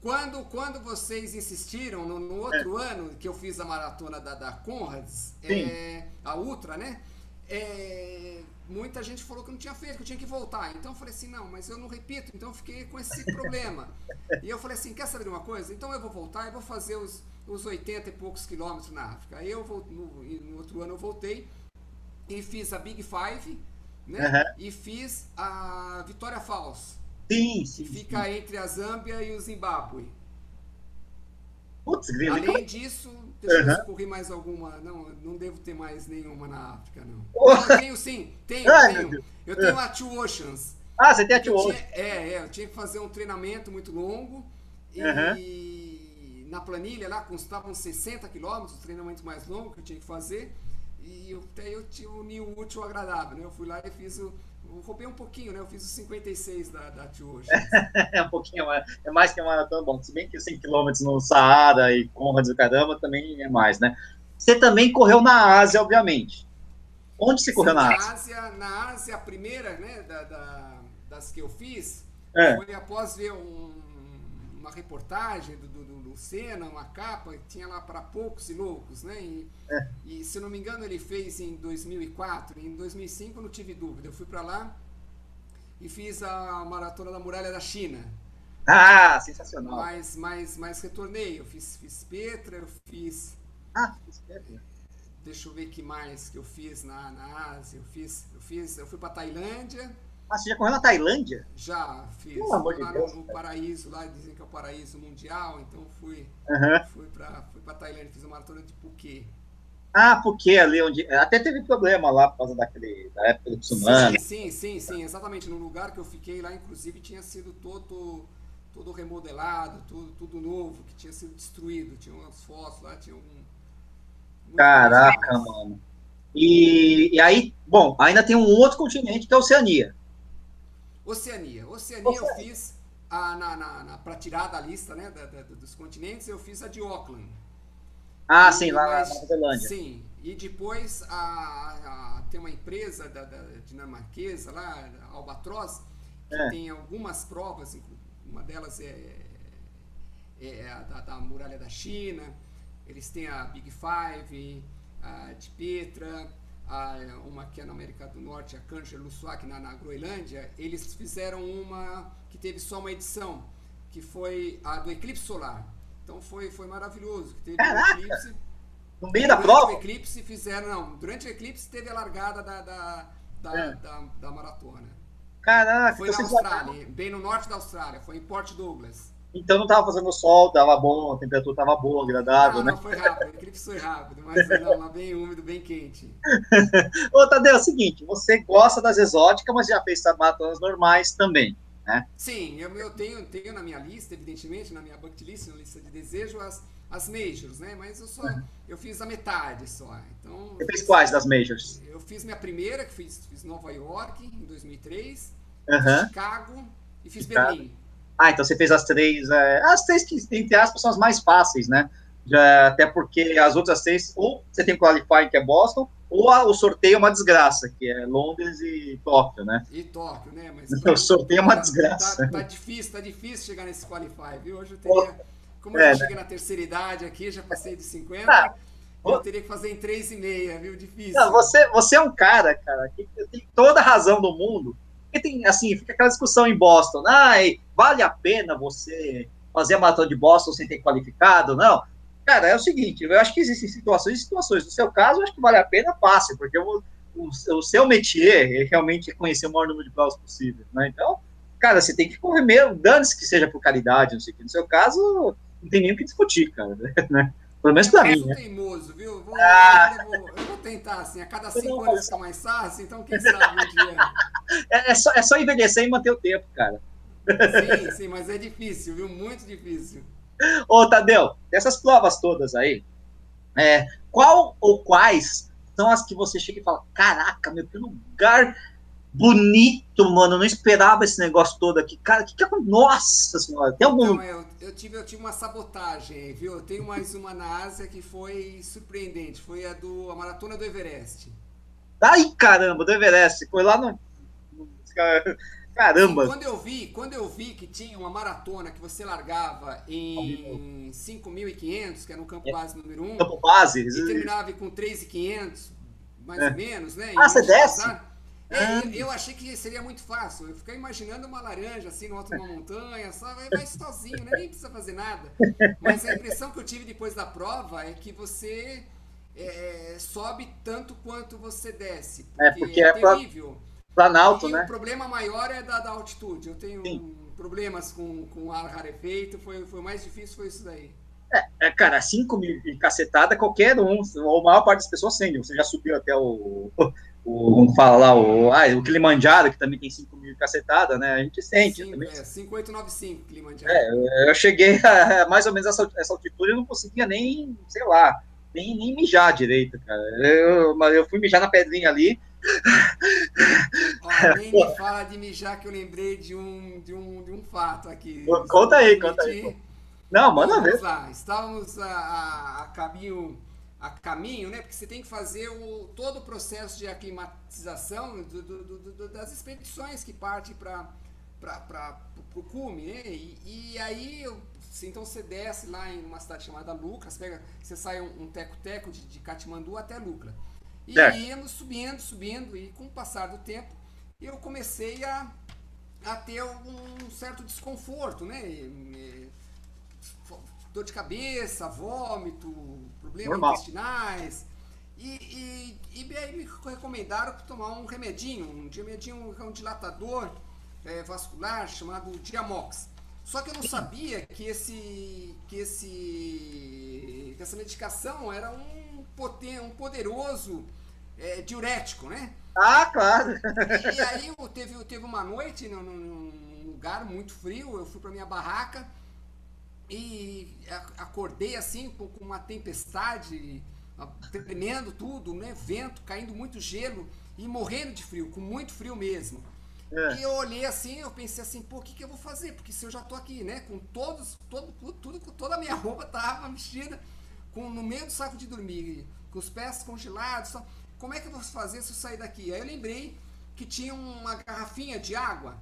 Quando, quando vocês insistiram, no, no outro é. ano que eu fiz a maratona da, da Conrads, é, a Ultra, né? É, muita gente falou que eu não tinha feito, que eu tinha que voltar. Então eu falei assim, não, mas eu não repito, então eu fiquei com esse problema. e eu falei assim, quer saber de uma coisa? Então eu vou voltar e vou fazer os, os 80 e poucos quilômetros na África. Aí eu vou, no, no outro ano eu voltei e fiz a Big Five, né? Uhum. E fiz a Vitória Falls. Sim, sim. Que fica sim. entre a Zâmbia e o Zimbábue. Putz, Além disso, deixa eu ver se corri mais alguma. Não, não devo ter mais nenhuma na África, não. Eu tenho sim, tenho, Ai, tenho. Eu tenho a Two Oceans. Ah, você tem a Two Oceans. É, é, eu tinha que fazer um treinamento muito longo. E uhum. Na planilha lá constavam 60 quilômetros, o treinamento mais longo que eu tinha que fazer. E eu, até eu tinha o útil ao agradável, né? Eu fui lá e fiz o. Roubei um pouquinho, né? Eu fiz os 56 da, da hoje. é um pouquinho, é mais que uma maratona. Bom, se bem que 100 km no Saara e Conrads do caramba também é mais, né? Você também correu na Ásia, obviamente. Onde você Sim, correu na, na Ásia? Na Ásia, a primeira, né, da, da das que eu fiz, é. foi após ver um, uma reportagem do, do, do Senna, uma capa, tinha lá para poucos e loucos, né? E, é. e, se não me engano ele fez em 2004, em 2005 eu não tive dúvida, eu fui para lá e fiz a maratona da muralha da China. Ah, sensacional. Mas, mas, mas retornei, eu fiz, fiz Petra, eu fiz. Ah, fiz Petra. Deixa eu ver que mais que eu fiz na, na Ásia. Eu fiz, eu fiz, eu fui para Tailândia. Ah, você já correu na Tailândia? Já, fiz. Pelo amor de Deus, no, paraíso, lá dizem que é o paraíso mundial, então fui, uhum. fui para fui pra Tailândia, fiz a maratona de Phuket. Ah, Phuket ali onde. Até teve problema lá por causa daquele, da época do tsunami. Sim, sim, sim, sim, exatamente. No lugar que eu fiquei lá, inclusive, tinha sido todo, todo remodelado, tudo, tudo novo, que tinha sido destruído. Tinha umas fotos lá, tinha um. Caraca, mano. E, e aí, bom, ainda tem um outro continente que é a Oceania. Oceania. Oceania, Oceania. eu fiz a, na, na, na para tirar da lista né, da, da, dos continentes, eu fiz a de Auckland. Ah, e, sim, lá na Nova Zelândia. Sim, e depois a, a, tem uma empresa da, da dinamarquesa lá, Albatross, que é. tem algumas provas, uma delas é, é a da, da, muralha da China, eles têm a Big Five, a de Petra, a, uma que é na América do Norte, a Kancher Luswak, na, na Groenlândia, eles fizeram uma que teve só uma edição, que foi a do eclipse solar. Então foi, foi maravilhoso. Que teve Caraca! Um eclipse, no meio da prova? Durante o eclipse fizeram, não, durante o eclipse teve a largada da, da, da, é. da, da maratona. Caraca! Foi na Austrália, bem no norte da Austrália, foi em Port Douglas. Então não tava fazendo sol, tava bom, a temperatura tava boa, agradável, não, né? Não, foi rápido, o eclipse foi rápido, mas não, lá bem úmido, bem quente. Ô, Tadeu, é o seguinte, você gosta das exóticas, mas já fez maratonas normais também, né? Sim, eu, eu tenho, tenho na minha lista, evidentemente, na minha bucket list, na lista de desejo, as, as majors, né? Mas eu só, é. eu fiz a metade só. Então, Você fez quais das majors? Eu fiz minha primeira, que fiz, fiz Nova York, em 2003, uhum. Chicago e fiz Chicago. Berlim. Ah, então você fez as três, é, as três que, entre aspas, são as mais fáceis, né? Já, até porque as outras três, ou você tem o qualifying, que é Boston, ou a, o sorteio é uma desgraça, que é Londres e Tóquio, né? E Tóquio, né? Mas o sorteio é uma desgraça. Tá, tá, difícil, tá difícil chegar nesse qualify, viu? Hoje eu teria, como é, eu já cheguei né? na terceira idade aqui, já passei de 50, ah, eu teria que fazer em 3,5, viu? Difícil. Não, você, você é um cara, cara, que tem toda a razão do mundo porque tem, assim, fica aquela discussão em Boston, ai, vale a pena você fazer a maratona de Boston sem ter qualificado? Não. Cara, é o seguinte, eu acho que existem situações e situações. No seu caso, eu acho que vale a pena, passe, porque o, o, o seu métier é realmente conhecer o maior número de provas possível, né? Então, cara, você tem que correr mesmo, dane-se que seja por caridade, não sei o que. No seu caso, não tem nem o que discutir, cara, né? Pelo menos pra mim. Eu né? teimoso, viu? Vou, ah. eu, vou, eu, vou, tentar, assim, a cada cinco anos fica mais fácil, então quem sabe um dia. É, é, só, é só envelhecer e manter o tempo, cara. Sim, sim, mas é difícil, viu? Muito difícil. Ô, Tadeu, dessas provas todas aí, é, qual ou quais são as que você chega e fala: caraca, meu, que lugar bonito, mano. Eu não esperava esse negócio todo aqui. Cara, que que aconteceu? Nossa senhora, tem algum. Então, eu, eu, tive, eu tive uma sabotagem, viu? Eu tenho mais uma na Ásia que foi surpreendente. Foi a do a Maratona do Everest. Ai, caramba, do Everest. Foi lá no. Caramba! quando eu vi, quando eu vi que tinha uma maratona que você largava em 5.500, que era no campo é. base número 1, campo base, e terminava com 3.500, mais é. ou menos, né? Ah, você desce? É, ah. eu achei que seria muito fácil. Eu fiquei imaginando uma laranja assim no alto de uma montanha, só vai, sozinho, né? nem precisa fazer nada. Mas a impressão que eu tive depois da prova é que você é, sobe tanto quanto você desce. Porque é, porque é, é terrível. Planalto, e né? O problema maior é da, da altitude. Eu tenho Sim. problemas com, com ar rarefeito, foi, foi mais difícil, foi isso daí. É, é, cara, 5 mil e cacetada, qualquer um, ou a maior parte das pessoas sente. Você já subiu até o, o, como fala lá, o, ah, o Kilimanjaro, que também tem 5 mil cacetada, né? A gente sente. Sim, também. É, 5895 Kilimanjaro. É, eu cheguei a mais ou menos essa, essa altitude e não conseguia nem, sei lá, nem, nem mijar direito, cara. Eu, eu fui mijar na pedrinha ali. Ó, nem me fala de mijar que eu lembrei de um, de um, de um fato aqui. Conta aí, conta aí. Não, manda ver. Estávamos a, a, a caminho a caminho, né? Porque você tem que fazer o, todo o processo de aclimatização do, do, do, das expedições que partem para o cume, né? E, e aí, então você desce lá em uma cidade chamada Lucas, pega, você sai um teco-teco de, de Katmandu até Lucra. E é. íamos subindo, subindo, e com o passar do tempo, eu comecei a, a ter um certo desconforto, né? E, dor de cabeça, vômito, problemas Normal. intestinais. E, e, e, aí me recomendaram tomar um remedinho, um remedinho, um dilatador é, vascular chamado Diamox. Só que eu não sabia que esse, que esse, que essa medicação era um, poten, um poderoso é, diurético, né? Ah, claro. E, aí eu teve, teve uma noite num, num lugar muito frio, eu fui para minha barraca e acordei assim com uma tempestade tremendo tudo, né? Vento, caindo muito gelo e morrendo de frio, com muito frio mesmo. É. E eu olhei assim, eu pensei assim, pô, o que, que eu vou fazer? Porque se eu já tô aqui, né, com todos, todo, tudo, com toda a minha roupa tava mexida, com, no meio do saco de dormir, com os pés congelados, como é que eu vou fazer se eu sair daqui? Aí eu lembrei que tinha uma garrafinha de água.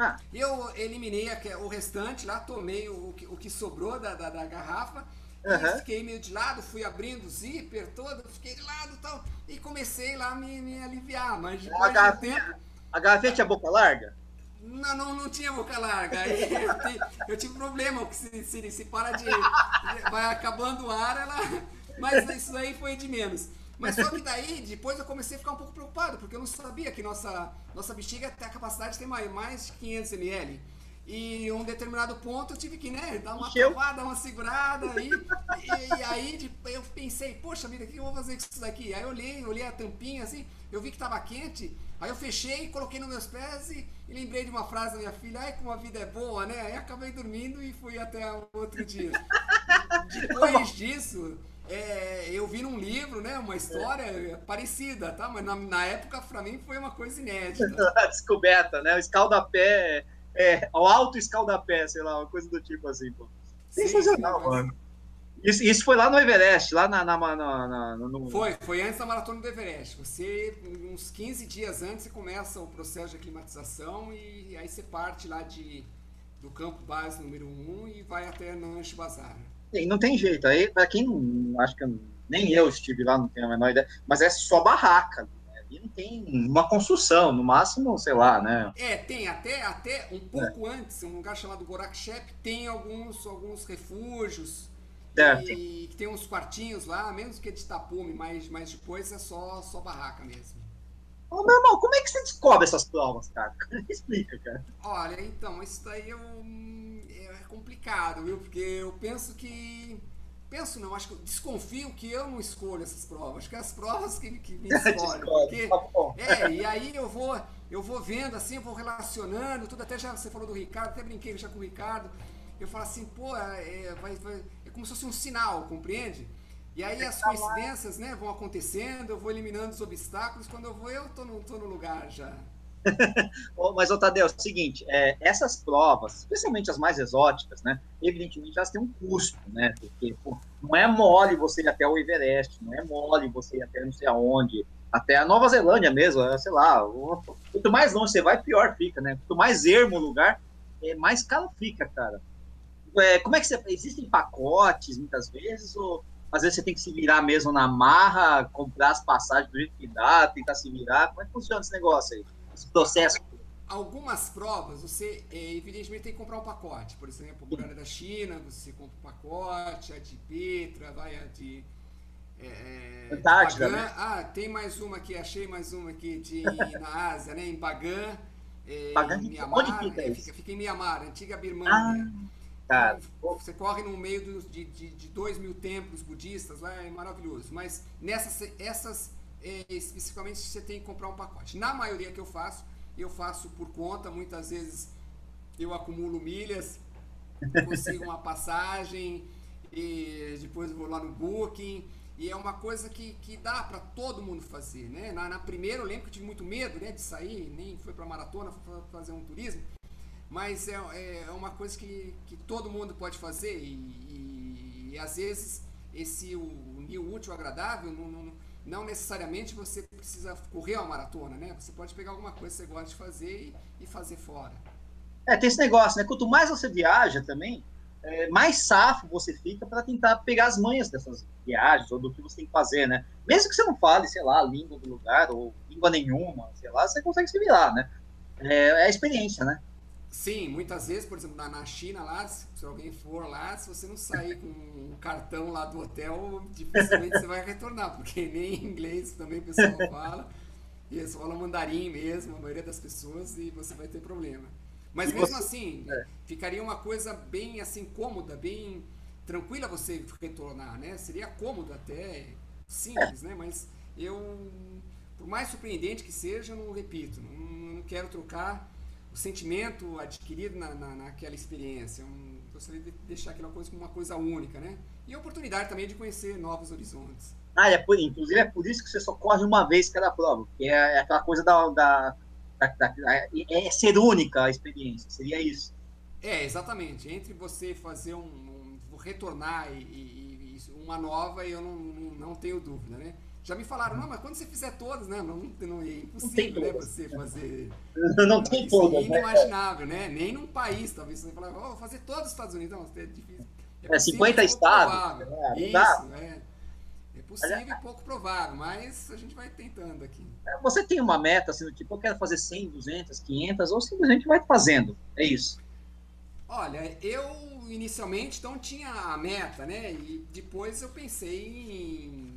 Ah. Eu eliminei o restante lá, tomei o, o que sobrou da, da, da garrafa Uhum. fiquei meio de lado, fui abrindo o zíper todo, fiquei de lado e tal. E comecei lá a me, me aliviar. Mas depois a garrafinha, de tempo. A garrafinha tinha boca larga? Não, não, não tinha boca larga. Eu, tive, eu tive problema, porque se, se, se para de. Vai acabando o ar, ela. Mas isso aí foi de menos. Mas só que daí, depois eu comecei a ficar um pouco preocupado, porque eu não sabia que nossa, nossa bexiga tem a capacidade de ter mais, mais de 500 ml. E um determinado ponto eu tive que, né, dar uma travada, uma segurada. E, e, e, aí eu pensei, poxa vida, o que eu vou fazer com isso daqui? Aí eu olhei, olhei a tampinha assim, eu vi que estava quente. Aí eu fechei, coloquei nos meus pés e, e, lembrei de uma frase da minha filha, ai como a vida é boa, né? Aí acabei dormindo e fui até o outro dia. Depois disso, é, eu vi num livro, né, uma história é. parecida, tá? Mas na, na época, para mim, foi uma coisa inédita. Descoberta, né? O escaldapé é, ao alto escaldapé, sei lá, uma coisa do tipo assim, pô. Sensacional, mano. Isso, isso foi lá no Everest, lá na, na, na, na no... Foi, foi antes da maratona do Everest. Você, uns 15 dias antes, você começa o processo de aclimatização e aí você parte lá de, do campo base número 1 e vai até Nanche Bazar. Não tem jeito. Aí, pra quem não. Acho que nem eu estive lá, não tenho a menor ideia, mas é só barraca. E não tem uma construção, no máximo, sei lá, né? É, tem até, até um pouco é. antes, um lugar chamado Gorakshep, tem alguns, alguns refúgios. Certo. E tem uns quartinhos lá, menos que de tapume, mas, mas depois é só, só barraca mesmo. Ô, meu irmão, como é que você descobre essas provas, cara? Explica, cara. Olha, então, isso daí é, é complicado, viu? Porque eu penso que penso não, acho que eu desconfio que eu não escolho essas provas, acho que é as provas que, que me escolhem. porque, tá é, e aí eu vou, eu vou vendo assim, eu vou relacionando, tudo, até já você falou do Ricardo, até brinquei já com o Ricardo, eu falo assim, pô, é, é vai, vai, é como se fosse um sinal, compreende? E aí as coincidências né, vão acontecendo, eu vou eliminando os obstáculos, quando eu vou, eu tô no, tô no lugar já. Mas, Otadeu, é o seguinte, é, essas provas, especialmente as mais exóticas, né, evidentemente elas têm um custo, né, porque pô, não é mole você ir até o Everest, não é mole você ir até não sei aonde, até a Nova Zelândia mesmo, é, sei lá, quanto mais longe você vai, pior fica, né, quanto mais ermo o lugar, é, mais caro fica, cara. É, como é que você, existem pacotes, muitas vezes, ou às vezes você tem que se virar mesmo na marra, comprar as passagens do jeito que dá, tentar se virar, como é que funciona esse negócio aí? Esse processo? Algumas provas, você é, evidentemente tem que comprar um pacote. Por exemplo, a Muralha da China, você compra um pacote, a de Petra, vai a de. É, é Antártida, né? Ah, tem mais uma aqui, achei mais uma aqui de, na Ásia, né? Em Bagan. É, Bagan, em Mianmar, onde fica, é, fica, fica, em Mianmar, antiga Birmania. Ah. Então, você corre no meio de, de, de dois mil templos budistas lá, é maravilhoso. Mas nessas essas é, especificamente você tem que comprar um pacote. Na maioria que eu faço, eu faço por conta, muitas vezes eu acumulo milhas, consigo uma passagem e depois vou lá no Booking. E é uma coisa que, que dá para todo mundo fazer, né? Na, na, primeira eu lembro que eu tive muito medo, né, de sair, nem foi para maratona, foi fazer um turismo. Mas é, é, é, uma coisa que, que todo mundo pode fazer e, e, e às vezes esse o, o útil agradável não, não não necessariamente você precisa correr uma maratona, né? Você pode pegar alguma coisa que você gosta de fazer e, e fazer fora. É, tem esse negócio, né? Quanto mais você viaja também, é, mais safo você fica para tentar pegar as manhas dessas viagens ou do que você tem que fazer, né? Mesmo que você não fale, sei lá, a língua do lugar ou língua nenhuma, sei lá, você consegue se virar, né? É, é a experiência, né? Sim, muitas vezes, por exemplo, na, China lá, se alguém for lá, se você não sair com um cartão lá do hotel, dificilmente você vai retornar, porque nem inglês também o pessoal fala, e eles falam mandarim mesmo, a maioria das pessoas, e você vai ter problema. Mas mesmo assim, é. ficaria uma coisa bem assim cômoda, bem tranquila você retornar, né? Seria cômodo até, simples, né? Mas eu, por mais surpreendente que seja, não repito, não, não quero trocar o sentimento adquirido na, na, naquela experiência. Um, gostaria de deixar aquela coisa como uma coisa única, né? E a oportunidade também de conhecer novos horizontes. Ah, é por, inclusive é por isso que você só corre uma vez cada prova, porque é, é aquela coisa da, da, da, da, é ser única a experiência, seria isso. É, exatamente. Entre você fazer um, um retornar e, e, e, uma nova, eu não, não, não, tenho dúvida, né? Já me falaram, não, mas quando você fizer todas, né? Não, não, é impossível, né? Você fazer. Não tem todas. É inimaginável, né? Nem num país, talvez você falar, oh, vou fazer todos os Estados Unidos. Não, é difícil. É, é 50 estados. É, Isso, é. É possível e pouco provável, mas a gente vai tentando aqui. Você tem uma meta, assim, do tipo, eu quero fazer 100, 200, 500, ou simplesmente vai fazendo. É isso. Olha, eu inicialmente então tinha a meta, né? E depois eu pensei em.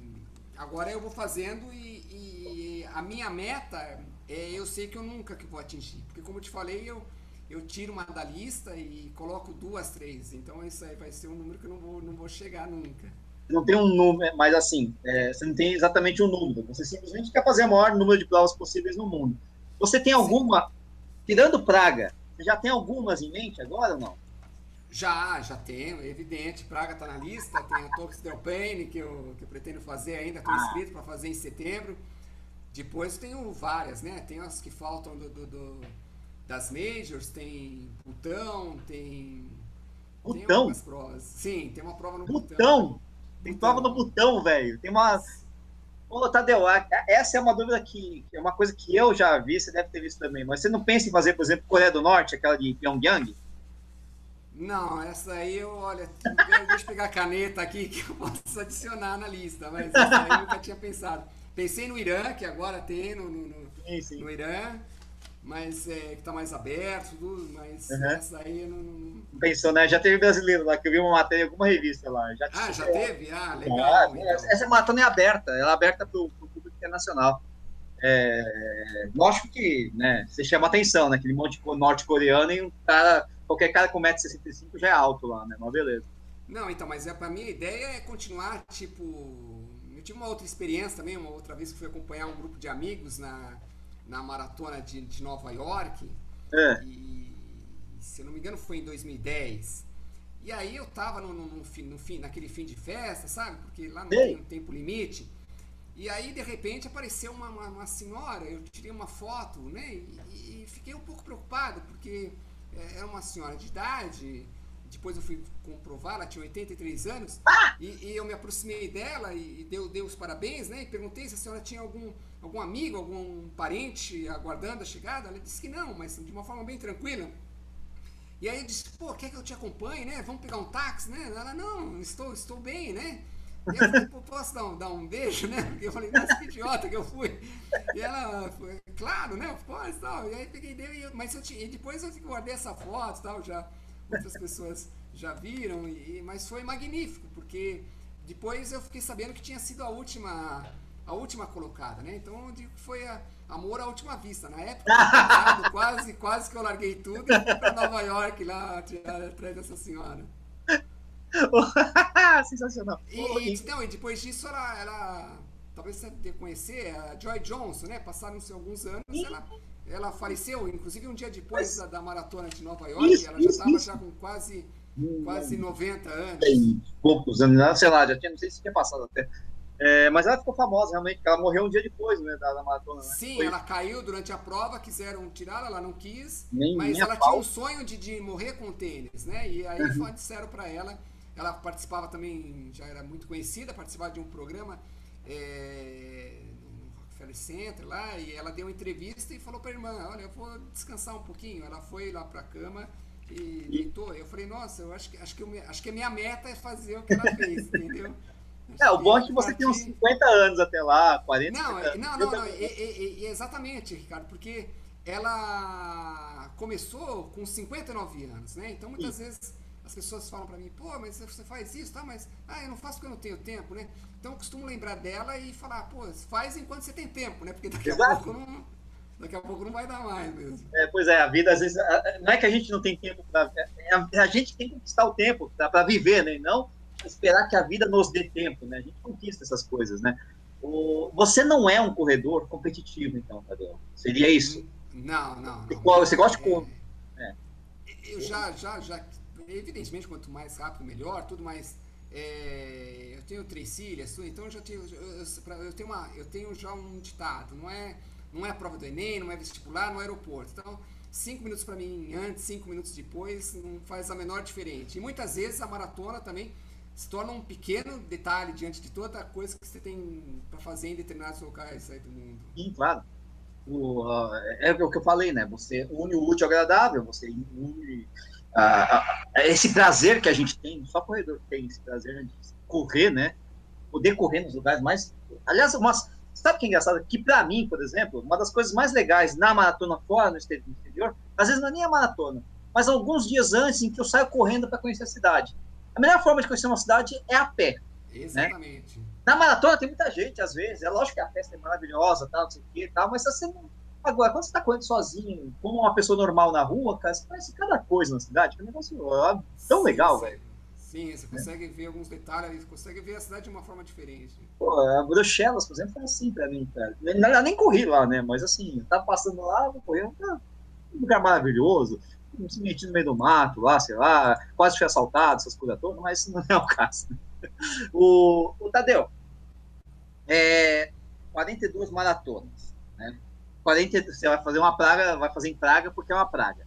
Agora eu vou fazendo e, e a minha meta é eu sei que eu nunca que vou atingir. Porque como eu te falei, eu, eu tiro uma da lista e coloco duas, três. Então isso aí vai ser um número que eu não vou, não vou chegar nunca. Não tem um número, mas assim, é, você não tem exatamente um número. Você simplesmente quer fazer o maior número de provas possíveis no mundo. Você tem alguma, tirando Praga, você já tem algumas em mente agora ou não? Já, já tenho, é evidente. Praga está na lista, tem o Tox Del Pain, que eu, que eu pretendo fazer ainda, estou ah. inscrito para fazer em setembro. Depois tenho várias, né? Tem as que faltam do, do, do das Majors, tem Butão, tem. Butão? Tem provas. Sim, tem uma prova no Butão. Butão? Tem prova no Butão, velho. Tem uma. Ô, Tadeu, essa é uma dúvida que é uma coisa que eu já vi, você deve ter visto também, mas você não pensa em fazer, por exemplo, Coreia do Norte, aquela de Pyongyang? Não, essa aí eu, olha, deixa eu pegar a caneta aqui que eu posso adicionar na lista, mas essa aí eu nunca tinha pensado. Pensei no Irã, que agora tem no, no, no, sim, sim. no Irã, mas é, que está mais aberto, tudo, mas uhum. essa aí eu não, não, Pensou, né? Já teve brasileiro lá, que eu vi uma matéria em alguma revista lá. Já ah, já teve? Ah, legal. Ah, então. Essa maratona é aberta, ela é aberta para o público internacional. É, lógico que né, você chama atenção, né? Aquele monte norte-coreano e um cara, qualquer cara com 1,65m já é alto lá, né? Mas beleza. Não, então, mas é, a minha ideia é continuar, tipo. Eu tive uma outra experiência também, uma outra vez que fui acompanhar um grupo de amigos na, na maratona de, de Nova York. É. E, se eu não me engano, foi em 2010. E aí eu tava no, no, no, fim, no fim, naquele fim de festa, sabe? Porque lá não Ei. tem um tempo limite. E aí, de repente, apareceu uma, uma, uma senhora, eu tirei uma foto, né? E, e, fiquei um pouco preocupado, porque era uma senhora de idade, depois eu fui comprovar, ela tinha 83 anos, ah! e, e, eu me aproximei dela e, e deu, deu os parabéns, né? E perguntei se a senhora tinha algum, algum amigo, algum parente aguardando a chegada. Ela disse que não, mas de uma forma bem tranquila. E aí eu disse, pô, quer que eu te acompanhe, né? Vamos pegar um táxi, né? Ela, não, estou, estou bem, né? E eu falei, pô, posso dar um, dar um beijo, né? Porque eu falei, nossa, que idiota que eu fui. E ela, foi, claro, né? Pode, tal. E aí peguei dele, mas eu tinha, e depois eu guardei essa foto tal, já outras pessoas já viram, e, mas foi magnífico, porque depois eu fiquei sabendo que tinha sido a última a última colocada, né? Então eu digo que foi a, amor à última vista. Na época, quase, quase que eu larguei tudo e fui para Nova York lá atrás dessa senhora. Sensacional. E, e, então, e depois disso, ela, ela talvez você deve conhecer, a Joy Johnson, né? Passaram-se alguns anos, ela, ela faleceu, inclusive um dia depois da, da maratona de Nova York, isso, ela já estava já com quase, quase 90 anos. Tem poucos anos, sei lá, já tinha, não sei se tinha passado até. É, mas ela ficou famosa, realmente, porque ela morreu um dia depois né, da, da maratona. Né? Sim, Foi... ela caiu durante a prova, quiseram tirá-la, ela não quis, Nem mas ela pau. tinha um sonho de, de morrer com tênis, né? E aí uhum. disseram para ela ela participava também, já era muito conhecida, participava de um programa é, no Rockefeller Center lá, e ela deu uma entrevista e falou para a irmã, olha, eu vou descansar um pouquinho. Ela foi lá para a cama e deitou. Eu falei, nossa, eu acho que, acho, que eu, acho que a minha meta é fazer o que ela fez, entendeu? É, o bom é que você partir... tem uns 50 anos até lá, 40 Não, anos. não, não, não, e, e, e, exatamente, Ricardo, porque ela começou com 59 anos, né? Então muitas Sim. vezes as pessoas falam para mim, pô, mas você faz isso, tá? Mas, ah, eu não faço porque eu não tenho tempo, né? Então eu costumo lembrar dela e falar, pô, faz enquanto você tem tempo, né? Porque daqui Exato. a pouco não, daqui a pouco não vai dar mais mesmo. É, pois é, a vida às vezes, não é que a gente não tem tempo para, é, a, a, gente tem que conquistar o tempo para viver, né? Não esperar que a vida nos dê tempo, né? A gente conquista essas coisas, né? O, você não é um corredor competitivo, então, Tadeu? Seria isso? Não, não. não. Você gosta de... É, é. Eu já, já, já evidentemente, quanto mais rápido, melhor, tudo mais. é, eu tenho três filhas, então eu já tenho, eu, eu, tenho uma, eu tenho já um ditado, não é, não é prova do Enem, não é vestibular, no é aeroporto. Então, cinco minutos para mim antes, cinco minutos depois, não faz a menor diferença. E muitas vezes a maratona também se torna um pequeno detalhe diante de toda a coisa que você tem para fazer em determinados locais aí do mundo. Sim, claro. O, uh, é o que eu falei, né? Você une o útil ao agradável, você une uh, uh, esse prazer que a gente tem, só corredor tem esse prazer de correr, né? Poder correr nos lugares mais. Aliás, umas, sabe o que é engraçado? Que para mim, por exemplo, uma das coisas mais legais na maratona fora, no exterior, às vezes não é nem a maratona, mas alguns dias antes em que eu saio correndo para conhecer a cidade. A melhor forma de conhecer uma cidade é a pé. Né? Exatamente. Né? Na maratona tem muita gente, às vezes. É lógico que a festa é maravilhosa, tal, não sei o quê, tal, mas você não... Agora, quando você está correndo sozinho, como uma pessoa normal na rua, cara, você conhece cada coisa na cidade, que é um negócio ó, tão sim, legal, velho. Sim, você consegue é. ver alguns detalhes, consegue ver a cidade de uma forma diferente. Pô, a Bruxelas, por exemplo, foi assim pra mim, cara. Eu nem corri lá, né? Mas assim, eu tava passando lá, vou correr, um lugar maravilhoso, se meti no meio do mato lá, sei lá, quase fui assaltado, essas coisas todas, mas isso não é o caso. O, o Tadeu, é, 42 maratonas, né? 40, você vai fazer uma praga, vai fazer em Praga porque é uma praga.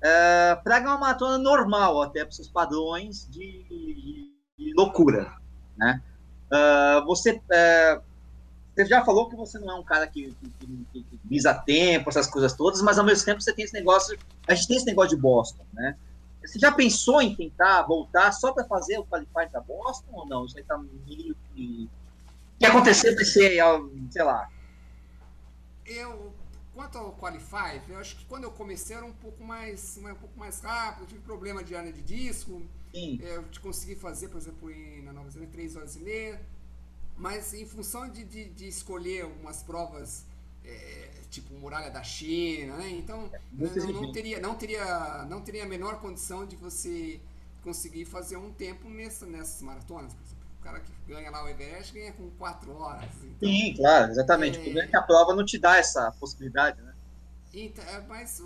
É, praga é uma maratona normal, até para seus padrões de, de, de loucura, né? Uh, você, uh, você já falou que você não é um cara que, que, que, que, visa tempo, essas coisas todas, mas ao mesmo tempo você tem esse negócio, a gente tem esse negócio de Boston, né? Você já pensou em tentar voltar só para fazer o qualify da Boston ou não? Isso aí tá meio que. O que acontecer vai ser, sei lá. Eu, quanto ao Qualify, eu acho que quando eu comecei era um pouco mais, um pouco mais rápido, eu tive problema de hernia de disco. Sim. É, eu consegui fazer, por exemplo, na Nova Zelândia, 3 horas e meia. Mas em função de, de, de escolher algumas provas é, tipo muralha da China, né? Então não, não, teria, não teria, não teria a menor condição de você conseguir fazer um tempo nessa, nessas maratonas. Por exemplo, o cara que ganha lá o Everest ganha com quatro horas. Então, Sim, claro, exatamente. É, o problema é que a prova não te dá essa possibilidade, né? Então, é, mas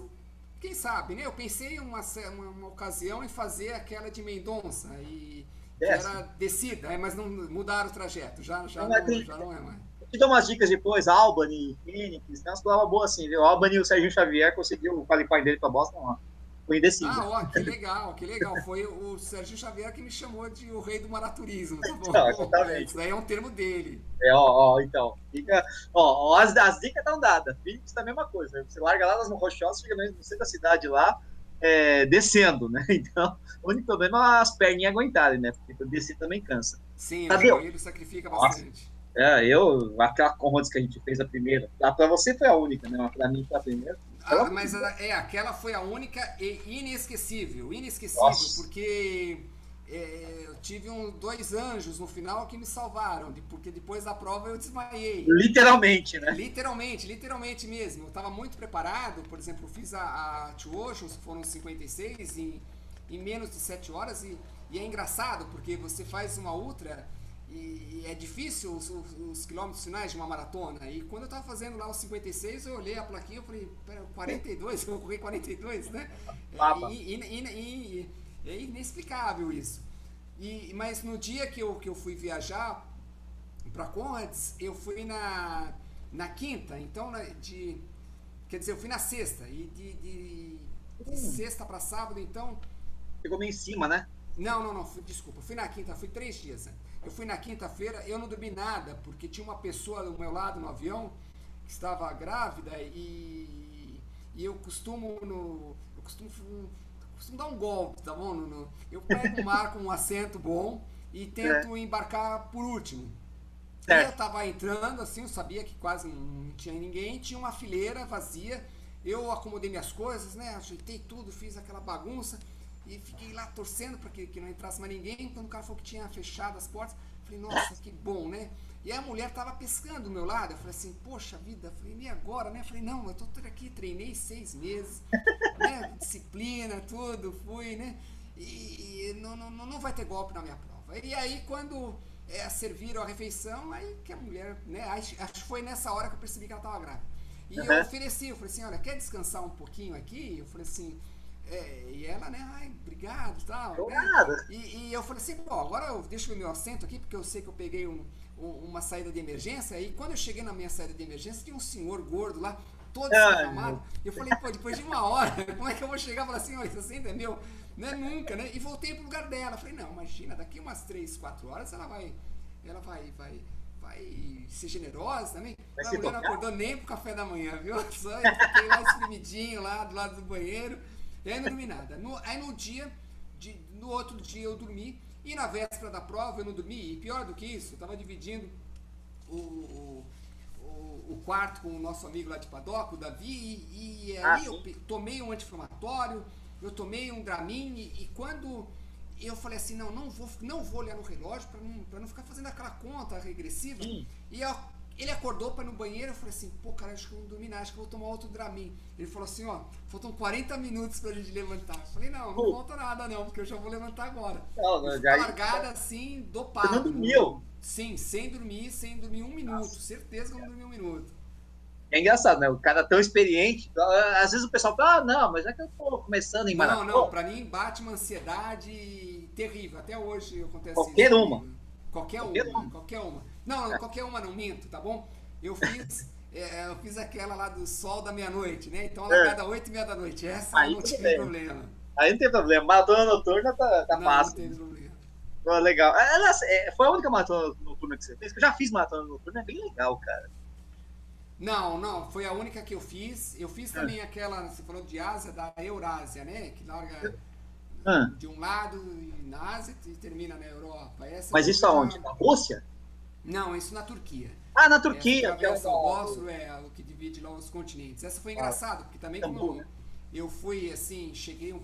quem sabe, né? Eu pensei uma, uma, uma ocasião em fazer aquela de Mendonça e era descida, é, mas não mudaram o trajeto, já, já, não, não, já não é mais. te dou umas dicas depois, Albany, Phoenix, tem umas provas boas assim, viu? Albany e o Serginho Xavier conseguiu o qualify dele para Boston lá. Foi indeciso. Ah, ó, que legal, que legal. Foi o Serginho Xavier que me chamou de o rei do maraturismo, tá bom? Não, exatamente. Isso daí é um termo dele. É, ó, ó então. Fica, ó, as, as dicas estão dadas. Phoenix tá a mesma coisa. Você larga lá nas rochosas, fica no centro da cidade lá, é, descendo, né? Então, o único problema é as perninhas aguentarem, né? Porque descer também cansa. Sim, o joelho sacrifica bastante. É, eu, aquela Conrads que a gente fez a primeira, para você foi a única, né? Para mim foi a primeira. Ah, mas é, aquela foi a única e inesquecível. Inesquecível, Nossa. porque é, eu tive um, dois anjos no final que me salvaram, porque depois da prova eu desmaiei. Literalmente, né? Literalmente, literalmente mesmo. Eu estava muito preparado, por exemplo, eu fiz a, a Two Oceans, foram 56 em, em menos de 7 horas, e, e é engraçado, porque você faz uma ultra e, e é difícil os, os, os, quilômetros finais de uma maratona. E quando eu estava fazendo lá os 56, eu olhei a plaquinha e falei, pera, 42? Eu correr 42, né? E, e, e, é inexplicável isso. E, mas no dia que eu, que eu fui viajar para Conrads, eu fui na, na quinta, então na, de, quer dizer, eu fui na sexta, e de, de, de hum. sexta para sábado, então. Pegou meio em cima, né? Não, não, não, fui, desculpa, fui na quinta, fui três dias. Né? Eu fui na quinta-feira, eu não dormi nada, porque tinha uma pessoa do meu lado no avião que estava grávida e, e eu costumo no, eu costumo costumo dar um golpe, tá bom? No, eu pego, marco um assento bom e tento é. embarcar por último. É. eu tava entrando, assim, eu sabia que quase não tinha ninguém, tinha uma fileira vazia. Eu acomodei minhas coisas, né? Ajeitei tudo, fiz aquela bagunça e fiquei lá torcendo para que, que não entrasse mais ninguém. Quando o cara falou que tinha fechado as portas, falei, nossa, que bom, né? E a mulher tava pescando do meu lado. Eu falei assim, poxa vida, eu falei, e agora, né? Eu falei, não, eu tô aqui, treinei seis meses, né? Disciplina, tudo, fui, né? E, e não, não, não vai ter golpe na minha prova. E aí, quando é, serviram a refeição, aí que a mulher, né? Acho, acho que foi nessa hora que eu percebi que ela tava grávida. E uhum. eu ofereci, eu falei assim, olha, quer descansar um pouquinho aqui? Eu falei assim, É, e ela, né, ai, obrigado tal. Obrigado. Né? E, e, eu falei assim, bom, agora eu deixo o meu assento aqui, porque eu sei que eu peguei um, um, uma saída de emergência. E quando eu cheguei na minha saída de emergência, tinha um senhor gordo lá, todo escamado. Eu falei, pô, depois de uma hora, como é que eu vou chegar e falar assim, olha, é meu? Não é nunca, né? E voltei pro lugar dela. Falei, não, imagina, daqui umas 3, 4 horas ela vai. Ela vai, vai, vai ser generosa também. Vai a mulher não acordou nem pro café da manhã, viu? Só eu fiquei lá espremidinho lá do lado do banheiro. E aí não dormi nada. No, aí no dia, de, no outro dia eu dormi. E na véspera da prova eu não dormi. E pior do que isso, eu tava dividindo o, o, o, o quarto com o nosso amigo lá de Padoca, o Davi. E, e aí ah, eu tomei um anti-inflamatório, eu tomei um Dramin. E, e quando eu falei assim, não, não vou, não vou olhar no relógio para não, não ficar fazendo aquela conta regressiva. Sim. E eu ele acordou para ir no banheiro, eu falei assim, pô, cara, acho que eu não dormi nada, acho que eu vou tomar outro Dramin. Ele falou assim, ó, faltam 40 minutos pra gente levantar. Eu falei, não, não falta nada não, porque eu já vou levantar agora. Não, não, já... largada assim, dopado. Você não dormiu? Sim, sem dormir, sem dormir um minuto. Nossa. Certeza que eu não dormi um minuto. É engraçado, né? O cara tão experiente. Às vezes o pessoal fala, ah, não, mas é que eu tô começando em maratona. Não, não, pra mim bate uma ansiedade terrível. Até hoje acontece Qualquer isso. uma. Qualquer, qualquer uma, uma, qualquer uma. Não, não, qualquer uma não minto, tá bom? Eu fiz, é, eu fiz aquela lá do sol da meia-noite, né? Então ela é. cada oito e meia da noite. Essa Aí não tem problema. Aí não tem problema. Maratona noturna tá, tá não, fácil. Não tem problema. Pô, legal. Aliás, é, foi a única maratona noturna que você fez? Eu já fiz maratona noturna, é bem legal, cara. Não, não, foi a única que eu fiz. Eu fiz também é. aquela, você falou de Ásia, da Eurásia, né? Que larga ah. de um lado na Ásia e termina na Europa. Essa Mas isso aonde? Na Rússia? Não, isso na Turquia. Ah, na Turquia. Que é o é o que divide lá os continentes. Essa foi engraçado, porque também como eu, né? eu fui assim, cheguei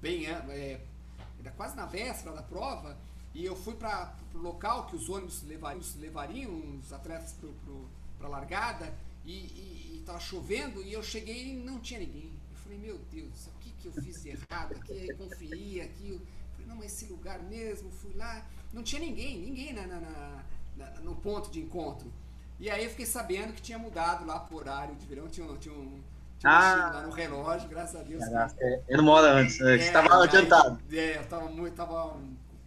bem, é, é, quase na véspera da prova, e eu fui para o local que os ônibus levariam, levariam os atletas para a largada, e estava chovendo, e eu cheguei e não tinha ninguém. Eu falei, meu Deus, o que, que eu fiz de errado? Aqui, aí conferi, aqui. Eu falei, não, mas esse lugar mesmo, fui lá, não tinha ninguém, ninguém na, na, na no ponto de encontro. E aí eu fiquei sabendo que tinha mudado lá pro horário de verão, tinha, tinha um. Tinha ah, lá no relógio, graças a Deus. Caraca, é, eu não moro antes, né? você estava é, adiantado. É, eu estava muito, tava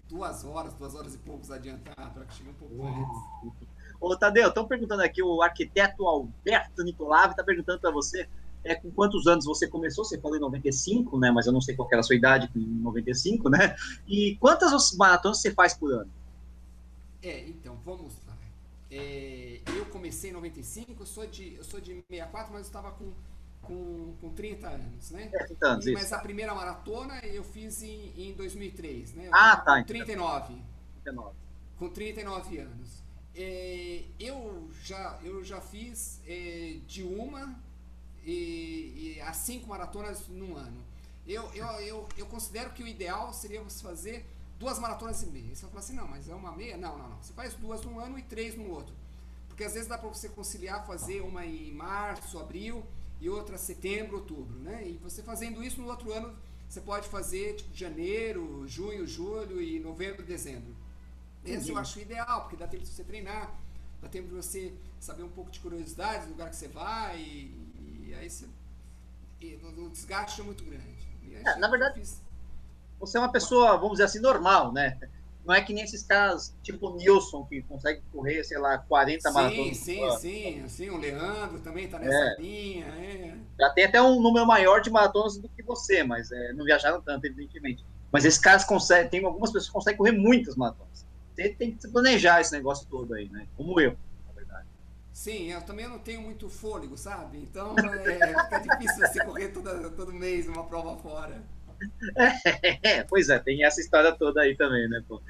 duas horas, duas horas e poucos adiantado, para que cheguei um pouco uhum. antes. Ô, Tadeu, estão perguntando aqui, o arquiteto Alberto Nicolave está perguntando para você é, com quantos anos você começou? Você falou em 95, né? Mas eu não sei qual era a sua idade em 95, né? E quantas maratonas você faz por ano? É, então, vamos lá. É, eu comecei em 95, eu sou de, eu sou de 64, mas eu estava com, com, com 30 anos, né? É, 30 anos, mas a primeira maratona eu fiz em, em 2003, né? Eu ah, tá. Com 39. 39. Com 39 anos. É, eu, já, eu já fiz é, de uma e, e as cinco maratonas num ano. Eu, eu, eu, eu considero que o ideal seria você fazer duas maratonas e meia. Você vai falar assim, não, mas é uma meia? Não, não, não. Você faz duas num ano e três no outro. Porque às vezes dá para você conciliar, fazer uma em março, abril e outra setembro, outubro, né? E você fazendo isso no outro ano, você pode fazer tipo janeiro, junho, julho e novembro, dezembro. Esse eu acho ideal, porque dá tempo de você treinar, dá tempo de você saber um pouco de curiosidade do lugar que você vai e, e aí você, e, o desgaste é muito grande. É, na verdade, fiz você é uma pessoa, vamos dizer assim, normal, né? Não é que nem esses caras, tipo o Nilson, que consegue correr, sei lá, 40 sim, maratonas. Sim, sim, sim. O Leandro também tá nessa é. linha. É. Já tem até um número maior de maratonas do que você, mas é, não viajaram tanto, evidentemente. Mas esses caras conseguem, tem algumas pessoas que conseguem correr muitas maratonas. Você tem que planejar esse negócio todo aí, né? Como eu, na verdade. Sim, eu também não tenho muito fôlego, sabe? Então é, fica difícil você correr toda, todo mês uma prova fora. É, pois é, tem essa história toda aí também, né? Pô?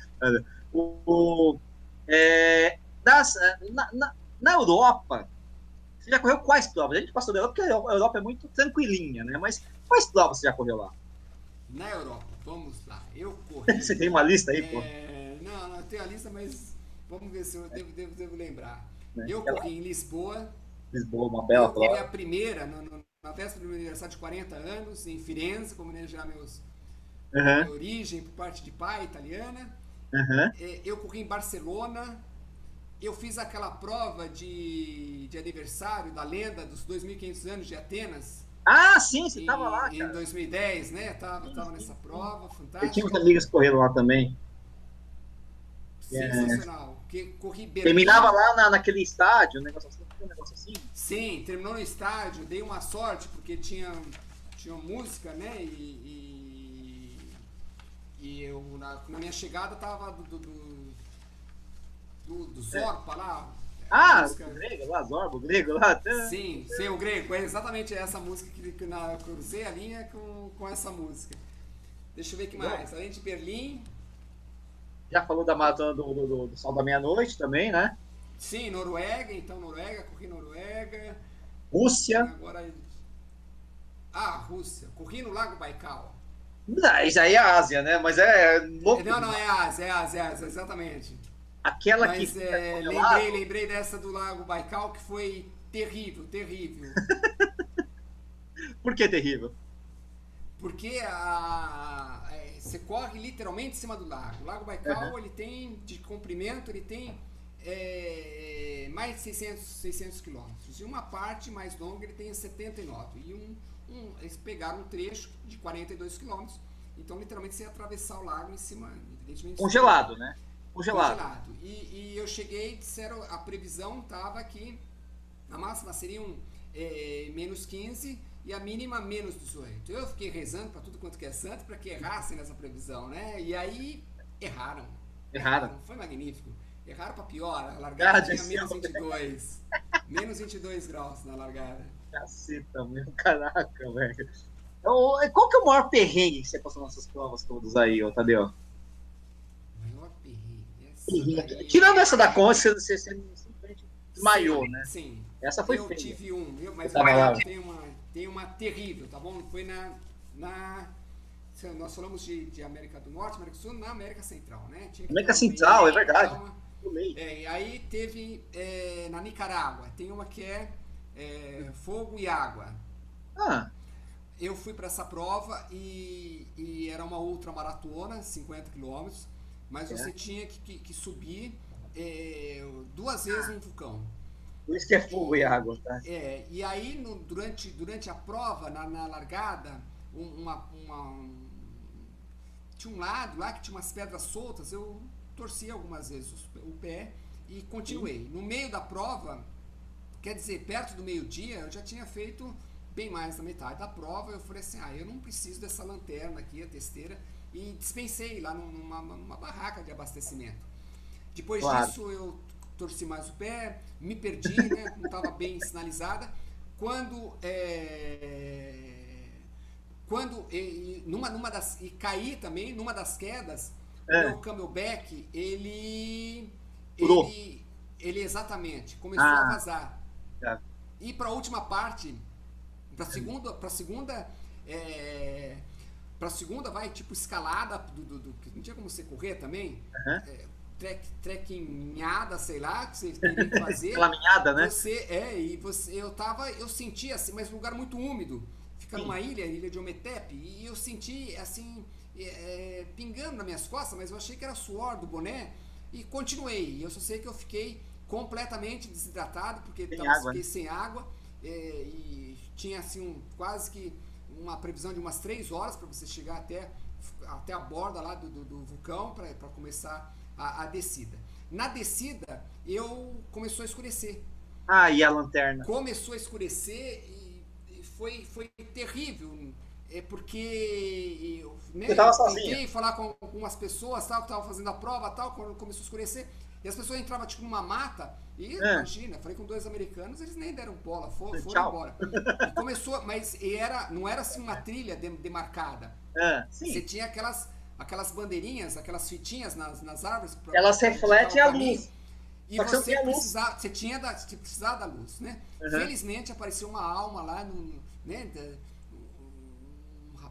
O, o é, das, na, na, na, Europa, você já correu quais provas? A gente passou da Europa, porque a Europa é muito tranquilinha, né? Mas quais provas você já correu lá? Na Europa, vamos lá. Eu corri. você tem uma lista aí, é, pô? Não, não, tenho a lista, mas vamos ver se eu devo, devo, devo lembrar. É, eu corri em Lisboa. Lisboa, uma bela prova. Eu a primeira no, no, na véspera do meu aniversário de 40 anos, em Firenze, como já meus uhum. minha origem por parte de pai italiana. Uhum. Eu corri em Barcelona. Eu fiz aquela prova de, de aniversário da lenda dos 2.500 anos de Atenas, Ah, sim, você em, tava lá, em cara. 2010, né? Tava, tava nessa prova, Eu tinha fantástico. amigos que correram lá também. Sensacional. Que corri Berlim. Terminava lá na, naquele estádio, um negócio assim. Um negócio assim. Sim, terminou no estádio, dei uma sorte, porque tinha, tinha música, né? E, e, e eu, na, na minha chegada, tava do, do, do, do, do Zorpa lá. Ah, música- o grego lá, Zorbo, o grego lá. Sim, sim, o grego. É exatamente essa música que, que na, eu cruzei a linha com, com essa música. Deixa eu ver o que Bom. mais. Além de Berlim, Já falou da maratona do, do, do, do Sol da Meia-Noite também, né? Sim, Noruega, então Noruega, corri Noruega. Rússia. Agora. Ah, Rússia. Corri no Lago Baikal. Não, isso aí é Ásia, né? Mas é louco. Não, não, é Ásia, é Ásia, é Ásia, exatamente. Aquela Mas que. é, lembrei, lembrei dessa do Lago Baikal que foi terrível, terrível. Por que terrível? Porque a, é, você corre literalmente em cima do lago. O Lago Baikal, Uhum. ele tem, de comprimento, ele tem é, mais de 600, 600 quilômetros. E uma parte mais longa, ele tem 79. E um, um, eles pegaram um trecho de 42 quilômetros. Então, literalmente, você ia atravessar o lago em cima. Congelado, né? Congelado. Congelado. E, e eu cheguei, disseram, a previsão estava que a máxima seriam é, menos 15 e a mínima menos 18. Eu fiquei rezando para tudo quanto que é santo para que errassem nessa previsão, né? E aí erraram. Erraram. Foi magnífico. Erraram para pior. A largada tinha desceu. menos 22. menos 22 graus na largada. Caceta, meu. Caraca, velho. Qual que é o maior perrengue que você passou nessas provas todas aí, ô Tadeu? Maior perrengue. Essa Perrengue. daí- Tirando essa da Conte, você, você, você simplesmente desmaiou, Sim, né? Sim. Essa foi eu feia. tive um, eu, mas Eu eu tenho uma, tem uma terrível, tá bom? Foi na. na nós falamos de, de América do Norte, América do Sul, na América Central, né? Tinha América uma- Central, é verdade. dar é, e aí teve é, na Nicarágua, tem uma que é, é, fogo e água. Ah, Eu fui para essa prova e, e era uma outra maratona, 50 quilômetros, mas É. você tinha que, que- que subir é, duas vezes um vulcão. por isso que é fogo e água, tá? É, e aí no- durante, durante a prova, na, na largada, um- uma, uma- um- tinha um lado lá que tinha umas pedras soltas, eu torci algumas vezes o pé e continuei. No meio da prova, quer dizer, perto do meio-dia, eu já tinha feito bem mais da metade da prova, eu falei assim, ah, eu não preciso dessa lanterna aqui, a testeira, e dispensei lá num- numa, numa barraca de abastecimento. Depois Claro. disso, eu torci mais o pé, me perdi, né? Não estava bem sinalizada. Quando. é, quando. E, e numa, numa das. E caí também, numa das quedas, É. o meu camelback, ele. Ele, ele exatamente começou Ah. a vazar. Tá. E para a última parte, para segunda, para segunda, é, para segunda vai tipo escalada do, do, do- que não tinha como você correr também, Aham. é, trek, trekkinhada, sei lá, que você teria que fazer. Laminhada, né? Você é e você, eu tava, eu senti assim, mas um lugar muito úmido, fica Sim. numa ilha, ilha de Ometepe, e eu senti assim é, é, pingando nas minhas costas, mas eu achei que era suor do boné e continuei. E eu só sei que eu fiquei completamente desidratado porque Sem tava, água, fiquei né? sem água é, e tinha assim um, quase que uma previsão de umas três horas para você chegar até, até a borda lá do, do, do vulcão para começar a, a descida. Na descida, eu começou a escurecer. Ah, e a lanterna. Começou a escurecer e, e foi, foi terrível. É porque eu, né, eu tentei falar com algumas pessoas tal, que estavam fazendo a prova tal, quando começou a escurecer. E as pessoas entravam tipo numa mata e É. imagina, falei com dois americanos, eles nem deram bola, foram, foram embora. E começou, mas era, não era assim uma trilha de- demarcada. Ah, Você tinha aquelas, aquelas bandeirinhas, aquelas fitinhas nas, nas árvores. Elas refletem a caminho. luz. E Só você luz. precisava, você tinha da, você precisava da luz, né? Uhum. Felizmente apareceu uma alma lá, no, né?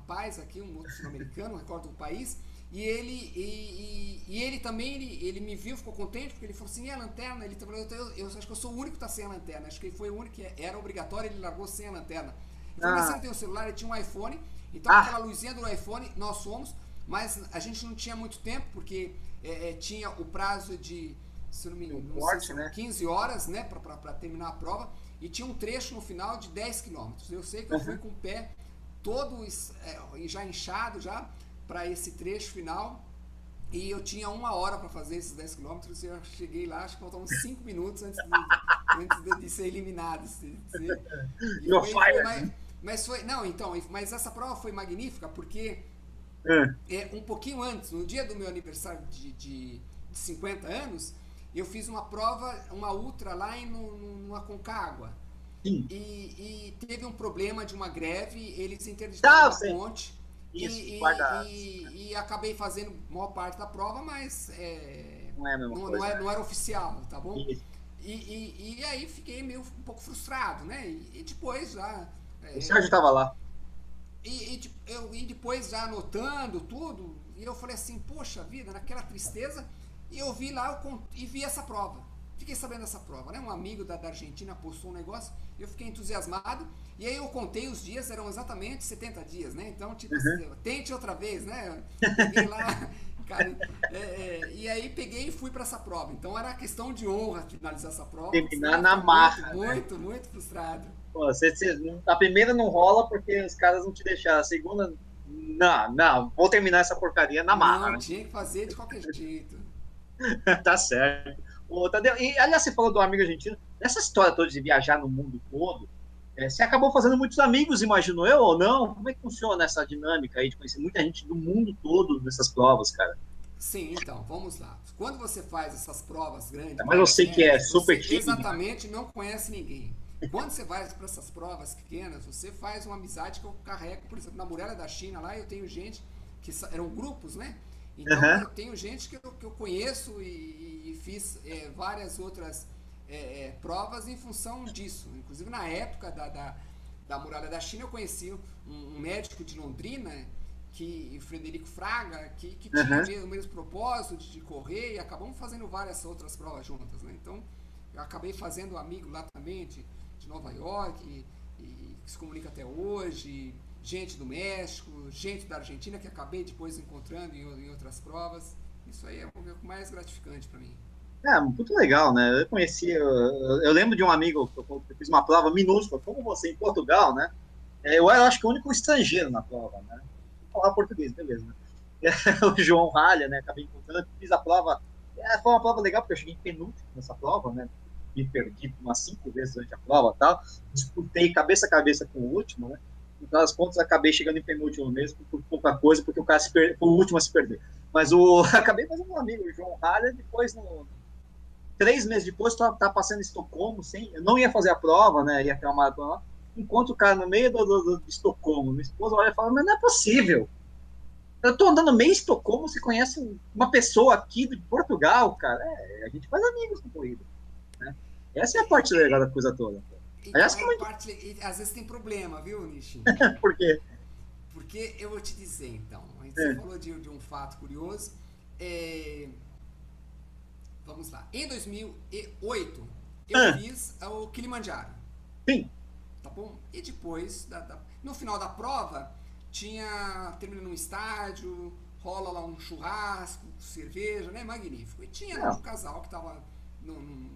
Um, um rapaz aqui, um outro sul-americano, recordo o país, e ele, e, e- e ele também, ele, ele me viu, ficou contente, porque ele falou assim, e a lanterna? Ele falou, eu, eu, eu acho que eu sou o único que está sem a lanterna, acho que ele foi o único que era obrigatório, ele largou sem a lanterna. Ele Ah. você não tem o celular? Ele tinha um iPhone, então Ah. aquela luzinha do iPhone, nós fomos, mas a gente não tinha muito tempo, porque é, é, tinha o prazo de, se não me Um engano, não sei né? 15 horas, né, para terminar a prova. e tinha um trecho no final de 10 quilômetros. Eu sei que eu fui com o pé todo é, já inchado já para esse trecho final. E eu tinha uma hora para fazer esses 10 quilômetros e eu cheguei lá, acho que faltavam 5 minutos antes, de, antes de, de, ser eliminado. Se, se, foi, foi, mas, mas, foi. Não, então, mas essa prova foi magnífica porque é. é um pouquinho antes, no dia do meu aniversário de, de, de 50 anos, eu fiz uma prova, uma ultra lá em no, no Aconcagua. Sim. E, e teve um problema de uma greve, eles interditaram ah, a ponte. Isso, e, e, e, acabei fazendo maior parte da prova, mas é, não, é não, não, era, não, era, oficial, tá bom? E, e, aí fiquei meio um pouco frustrado, né? E, depois já. É, o Sérgio estava lá. E, eu, e depois já anotando tudo, e eu falei assim, poxa vida, naquela tristeza, e eu vi lá eu, e vi essa prova. Fiquei sabendo dessa prova, né? Um amigo da, da Argentina postou um negócio, eu fiquei entusiasmado, e aí eu contei os dias, eram exatamente 70 dias, né? Então, tipo, uhum. assim, tente outra vez, né? Peguei lá, cara, é, é, e aí peguei e fui para essa prova. Então era questão de honra finalizar essa prova. Terminar na marra. Muito, né? muito, muito frustrado. Pô, você, você, a primeira não rola porque os caras não te deixaram. A segunda, não, não, vou terminar essa porcaria na marra. Não, tinha que fazer de qualquer jeito. tá certo. Ô, Tadeu, e aliás, você falou do amigo argentino. Nessa história toda de viajar no mundo todo, é, você acabou fazendo muitos amigos, imagino eu, ou não? Como é que funciona essa dinâmica aí de conhecer muita gente do mundo todo nessas provas, cara? Sim, então, vamos lá. Quando você faz essas provas grandes. Mas eu sei que é super tímido. Exatamente, não conhece ninguém. Quando você vai para essas provas pequenas, você faz uma amizade que eu carrego, por exemplo, na muralha da China, lá eu tenho gente que eram grupos, né? Então uhum. eu tenho gente que eu, que eu conheço e fiz é, várias outras é, é, provas em função disso. Inclusive na época da, da, da muralha da China eu conheci um, um médico de Londrina, que Frederico Fraga, que, que tinha uhum. o mesmo propósito de, de, correr e acabamos fazendo várias outras provas juntas. Né? Então eu acabei fazendo amigo lá também de, de Nova York e, e que se comunica até hoje gente do México, gente da Argentina que acabei depois encontrando em, em outras provas. Isso aí é o mais gratificante para mim. É, muito legal, né? Eu conheci, eu, eu lembro de um amigo que eu, fiz uma prova minúscula, como você, em Portugal, né? É, eu era, acho que, o único estrangeiro na prova, né? Falar português, beleza, né? o João Ralha, né? Acabei encontrando, fiz a prova. É, foi uma prova legal, porque eu cheguei em penúltimo nessa prova, né? Me perdi umas cinco vezes durante a prova tal. Disputei cabeça a cabeça com o último, né? no final das contas, acabei chegando em penúltimo mesmo, por pouca coisa, porque o cara se per... foi o último a se perder. Mas o acabei fazendo um amigo, o João Ralha, depois, no... três meses depois, tá, tá passando em Estocolmo, sem... eu não ia fazer a prova, né, ia ter uma maratona lá, encontro o cara no meio do, do, do, de Estocolmo, minha esposa olha e fala, mas não é possível, eu tô andando meio em Estocolmo, você conhece uma pessoa aqui de Portugal, cara, é, a gente faz amigos na corrida, né? essa é a parte legal da coisa toda. Então, Aliás, é parte, às vezes tem problema, viu, Nishi? Por quê? Porque eu vou te dizer, então. Você é. falou de, de, um fato curioso. É... Vamos lá. Em 2008, eu ah. fiz o Kilimanjaro. Sim. Tá bom? E depois, da, da... no final da prova, tinha. Termina num estádio, rola lá um churrasco, cerveja, né? Magnífico. E tinha é. um casal que tava no, no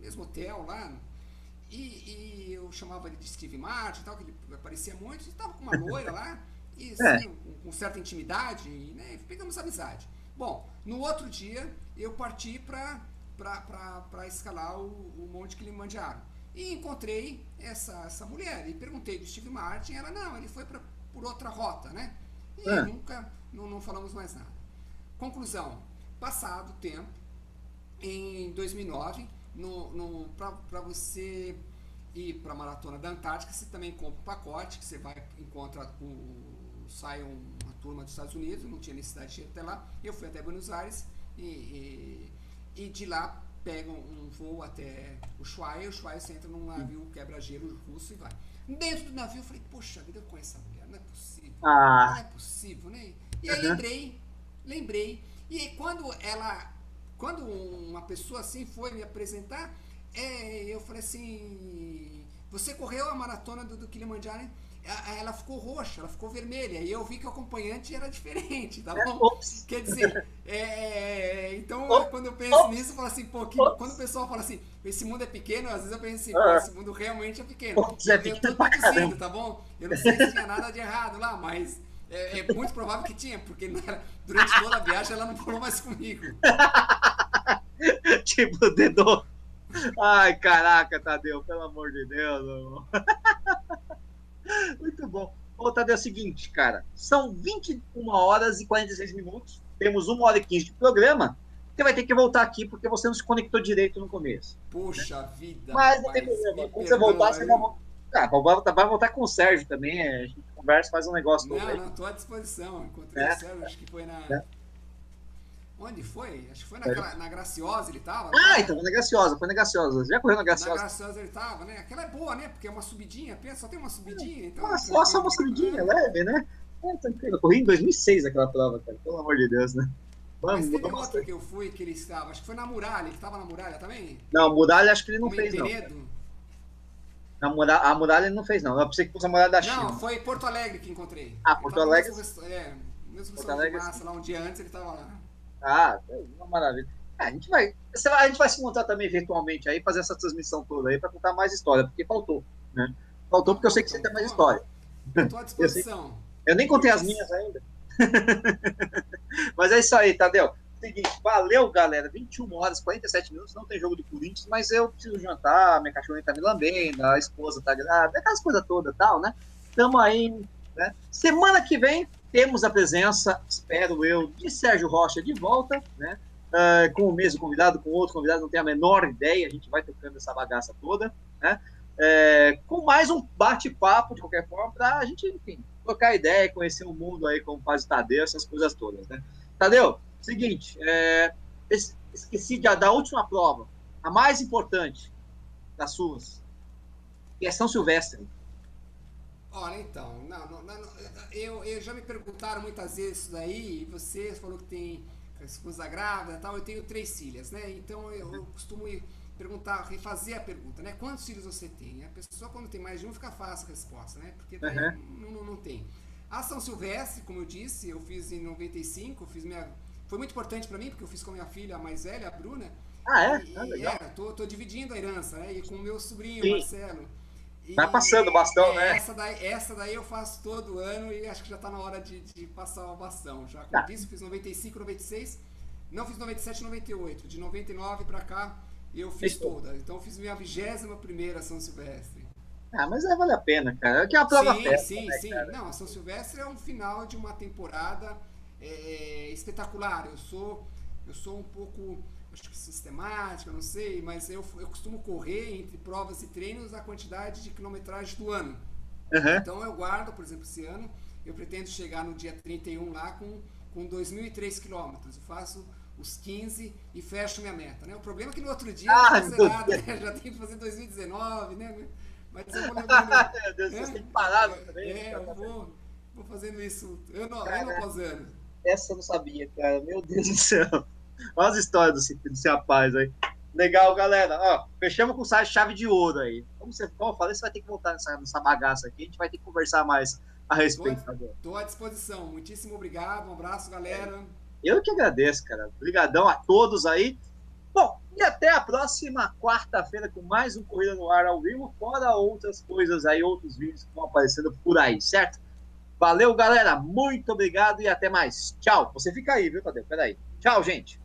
mesmo hotel lá e, e, eu chamava ele de Steve Martin e tal, que ele aparecia muito, e estava com uma loira lá, e assim, é. com, com, certa intimidade, e, né, pegamos amizade. Bom, no outro dia eu parti para escalar o, o Monte Kilimanjaro. E encontrei essa, essa mulher e perguntei do Steve Martin, ela não, ele foi pra, por outra rota, né? E é. nunca, não, não falamos mais nada. Conclusão, passado o tempo, em 2009, no, no, para você ir para a Maratona da Antártica, você também compra um pacote, que você vai, encontra o, sai uma turma dos Estados Unidos, não tinha necessidade de ir até lá. Eu fui até Buenos Aires e, e, e de lá pega um voo até o Ushuaia, o Ushuaia você entra num navio quebra-gelo russo e vai. Dentro do navio eu falei, poxa vida, eu conheço essa mulher, não é possível. Ah. Não é possível, né? E aí uhum. lembrei, lembrei. E quando ela quando uma pessoa assim foi me apresentar, é, eu falei assim: Você correu a maratona do, do Kilimanjaro? Hein? Ela ficou roxa, ela ficou vermelha. E eu vi que o acompanhante era diferente, tá bom? Ops. Quer dizer, é, é então Ops. quando eu penso Ops. nisso, eu falo assim, pô, que, quando o pessoal fala assim, esse mundo é pequeno, às vezes eu penso assim, pô, esse mundo realmente é pequeno. Ops, é pequeno eu tô tá bom? Eu não sei se tinha nada de errado lá, mas é, é muito provável que tinha, porque durante toda a viagem ela não falou mais comigo. tipo, dedo. Ai, caraca, Tadeu, pelo amor de Deus. Muito bom. Ô, Tadeu, é o seguinte, cara. São 21 horas e 46 minutos. Temos 1 hora e 15 de programa. Você vai ter que voltar aqui porque você não se conectou direito no começo. Puxa né? vida. Mas não tem problema. Quando você voltar, você vai voltar. Ah, vai voltar, vai voltar com o Sérgio também. A gente conversa, faz um negócio Não, não, estou à disposição. Encontrei é? o Sérgio, acho que foi na. É? Onde foi? Acho que foi naquela, na Graciosa ele tava. Ah, então, na Graciosa, foi na Graciosa. Já correu na Graciosa? Na Graciosa ele tava, né? Aquela é boa, né? Porque é uma subidinha, pensa, só tem uma subidinha. Então, ah, só, só uma subidinha, leve, né? É, tranquilo. Eu corri em 2006 aquela prova, cara. Pelo amor de Deus, né? Mas teve outra que eu fui que ele estava, acho que foi na muralha, ele estava na muralha também? Não, muralha acho que ele não fez, não. A muralha, a muralha ele não fez, não. Eu pensei que fosse a muralha da China. Não, foi Porto Alegre que encontrei. Ah, Porto Alegre? Mesmo, é, mesmo Porto Alegre, massa, lá um dia antes ele estava lá. Ah, uma maravilha. É, a, gente vai, a gente vai se montar também virtualmente aí, fazer essa transmissão toda aí para contar mais história, porque faltou, né? Faltou porque eu sei que você tem mais história. Estou à disposição. Eu, eu nem contei as minhas ainda. mas é isso aí, Tadeu. Seguinte, valeu, galera. 21 horas, 47 minutos, não tem jogo do Corinthians, mas eu preciso jantar, minha cachorrinha tá me lambendo, a esposa tá grávida, aquelas coisas todas tal, né? Tamo aí, né? Semana que vem temos a presença, espero eu, de Sérgio Rocha de volta, né? Uh, com o mesmo convidado, com outro convidado, não tenho a menor ideia, a gente vai tocando essa bagaça toda, né? É, com mais um bate-papo, de qualquer forma, para a gente, enfim, trocar ideia, conhecer o mundo aí, como faz o Tadeu, essas coisas todas, né? Tadeu, seguinte, é, esqueci de, da última prova, a mais importante das suas, que é São Silvestre. Olha, então, não, não, não, eu, eu já me perguntaram muitas vezes isso daí, e você falou que tem esposa grávida e tal, eu tenho três filhas, né? Então eu, eu costumo perguntar, refazer a pergunta, né? Quantos filhos você tem? A pessoa, quando tem mais de um, fica fácil a resposta, né? Porque daí uhum. não, não, não, tem. A São Silvestre, como eu disse, eu fiz em 95, fiz minha. Foi muito importante para mim, porque eu fiz com a minha filha a mais velha, a Bruna. Ah, é? E, ah, legal. é, tô, tô dividindo a herança, né? E com o meu sobrinho, Sim. Marcelo. Vai passando o bastão, é, né? Essa daí, essa daí eu faço todo ano e acho que já está na hora de, de, passar o bastão. Já, como tá. disse, fiz 95, 96, não fiz 97, 98. De 99 para cá eu fiz toda. Então eu fiz minha vigésima primeira São Silvestre. Ah, mas é, vale a pena, cara. É que é uma prova Sim, festa, sim, né, sim. Cara? Não, a São Silvestre é um final de uma temporada é, espetacular. Eu sou, eu sou um pouco acho que sistemática, não sei, mas eu, eu costumo correr entre provas e treinos a quantidade de quilometragem do ano. Uhum. Então eu guardo, por exemplo, esse ano, eu pretendo chegar no dia 31 lá com, com 2.003 quilômetros. Eu faço os 15 e fecho minha meta. Né? O problema é que no outro dia ah, fazer nada, né? já tenho que fazer 2019, né? Mas eu vou lembrando. Meu Deus, você tem parar também. É, eu vou, vou fazendo isso ano, ano após ano. Essa eu não sabia, cara. Meu Deus do céu. Olha as histórias do, seu rapaz aí. Legal, galera. Ó, fechamos com chave de ouro aí. Como, você, como eu falei, você vai ter que voltar nessa, nessa bagaça aqui. A gente vai ter que conversar mais a respeito. Estou à disposição. Muitíssimo obrigado. Um abraço, galera. Eu que agradeço, cara. Obrigadão a todos aí. Bom, e até a próxima quarta-feira com mais um Corrida no Ar ao vivo, fora outras coisas aí, outros vídeos que vão aparecendo por aí, certo? Valeu, galera. Muito obrigado e até mais. Tchau. Você fica aí, viu, Tadeu? Peraí. Tchau, gente.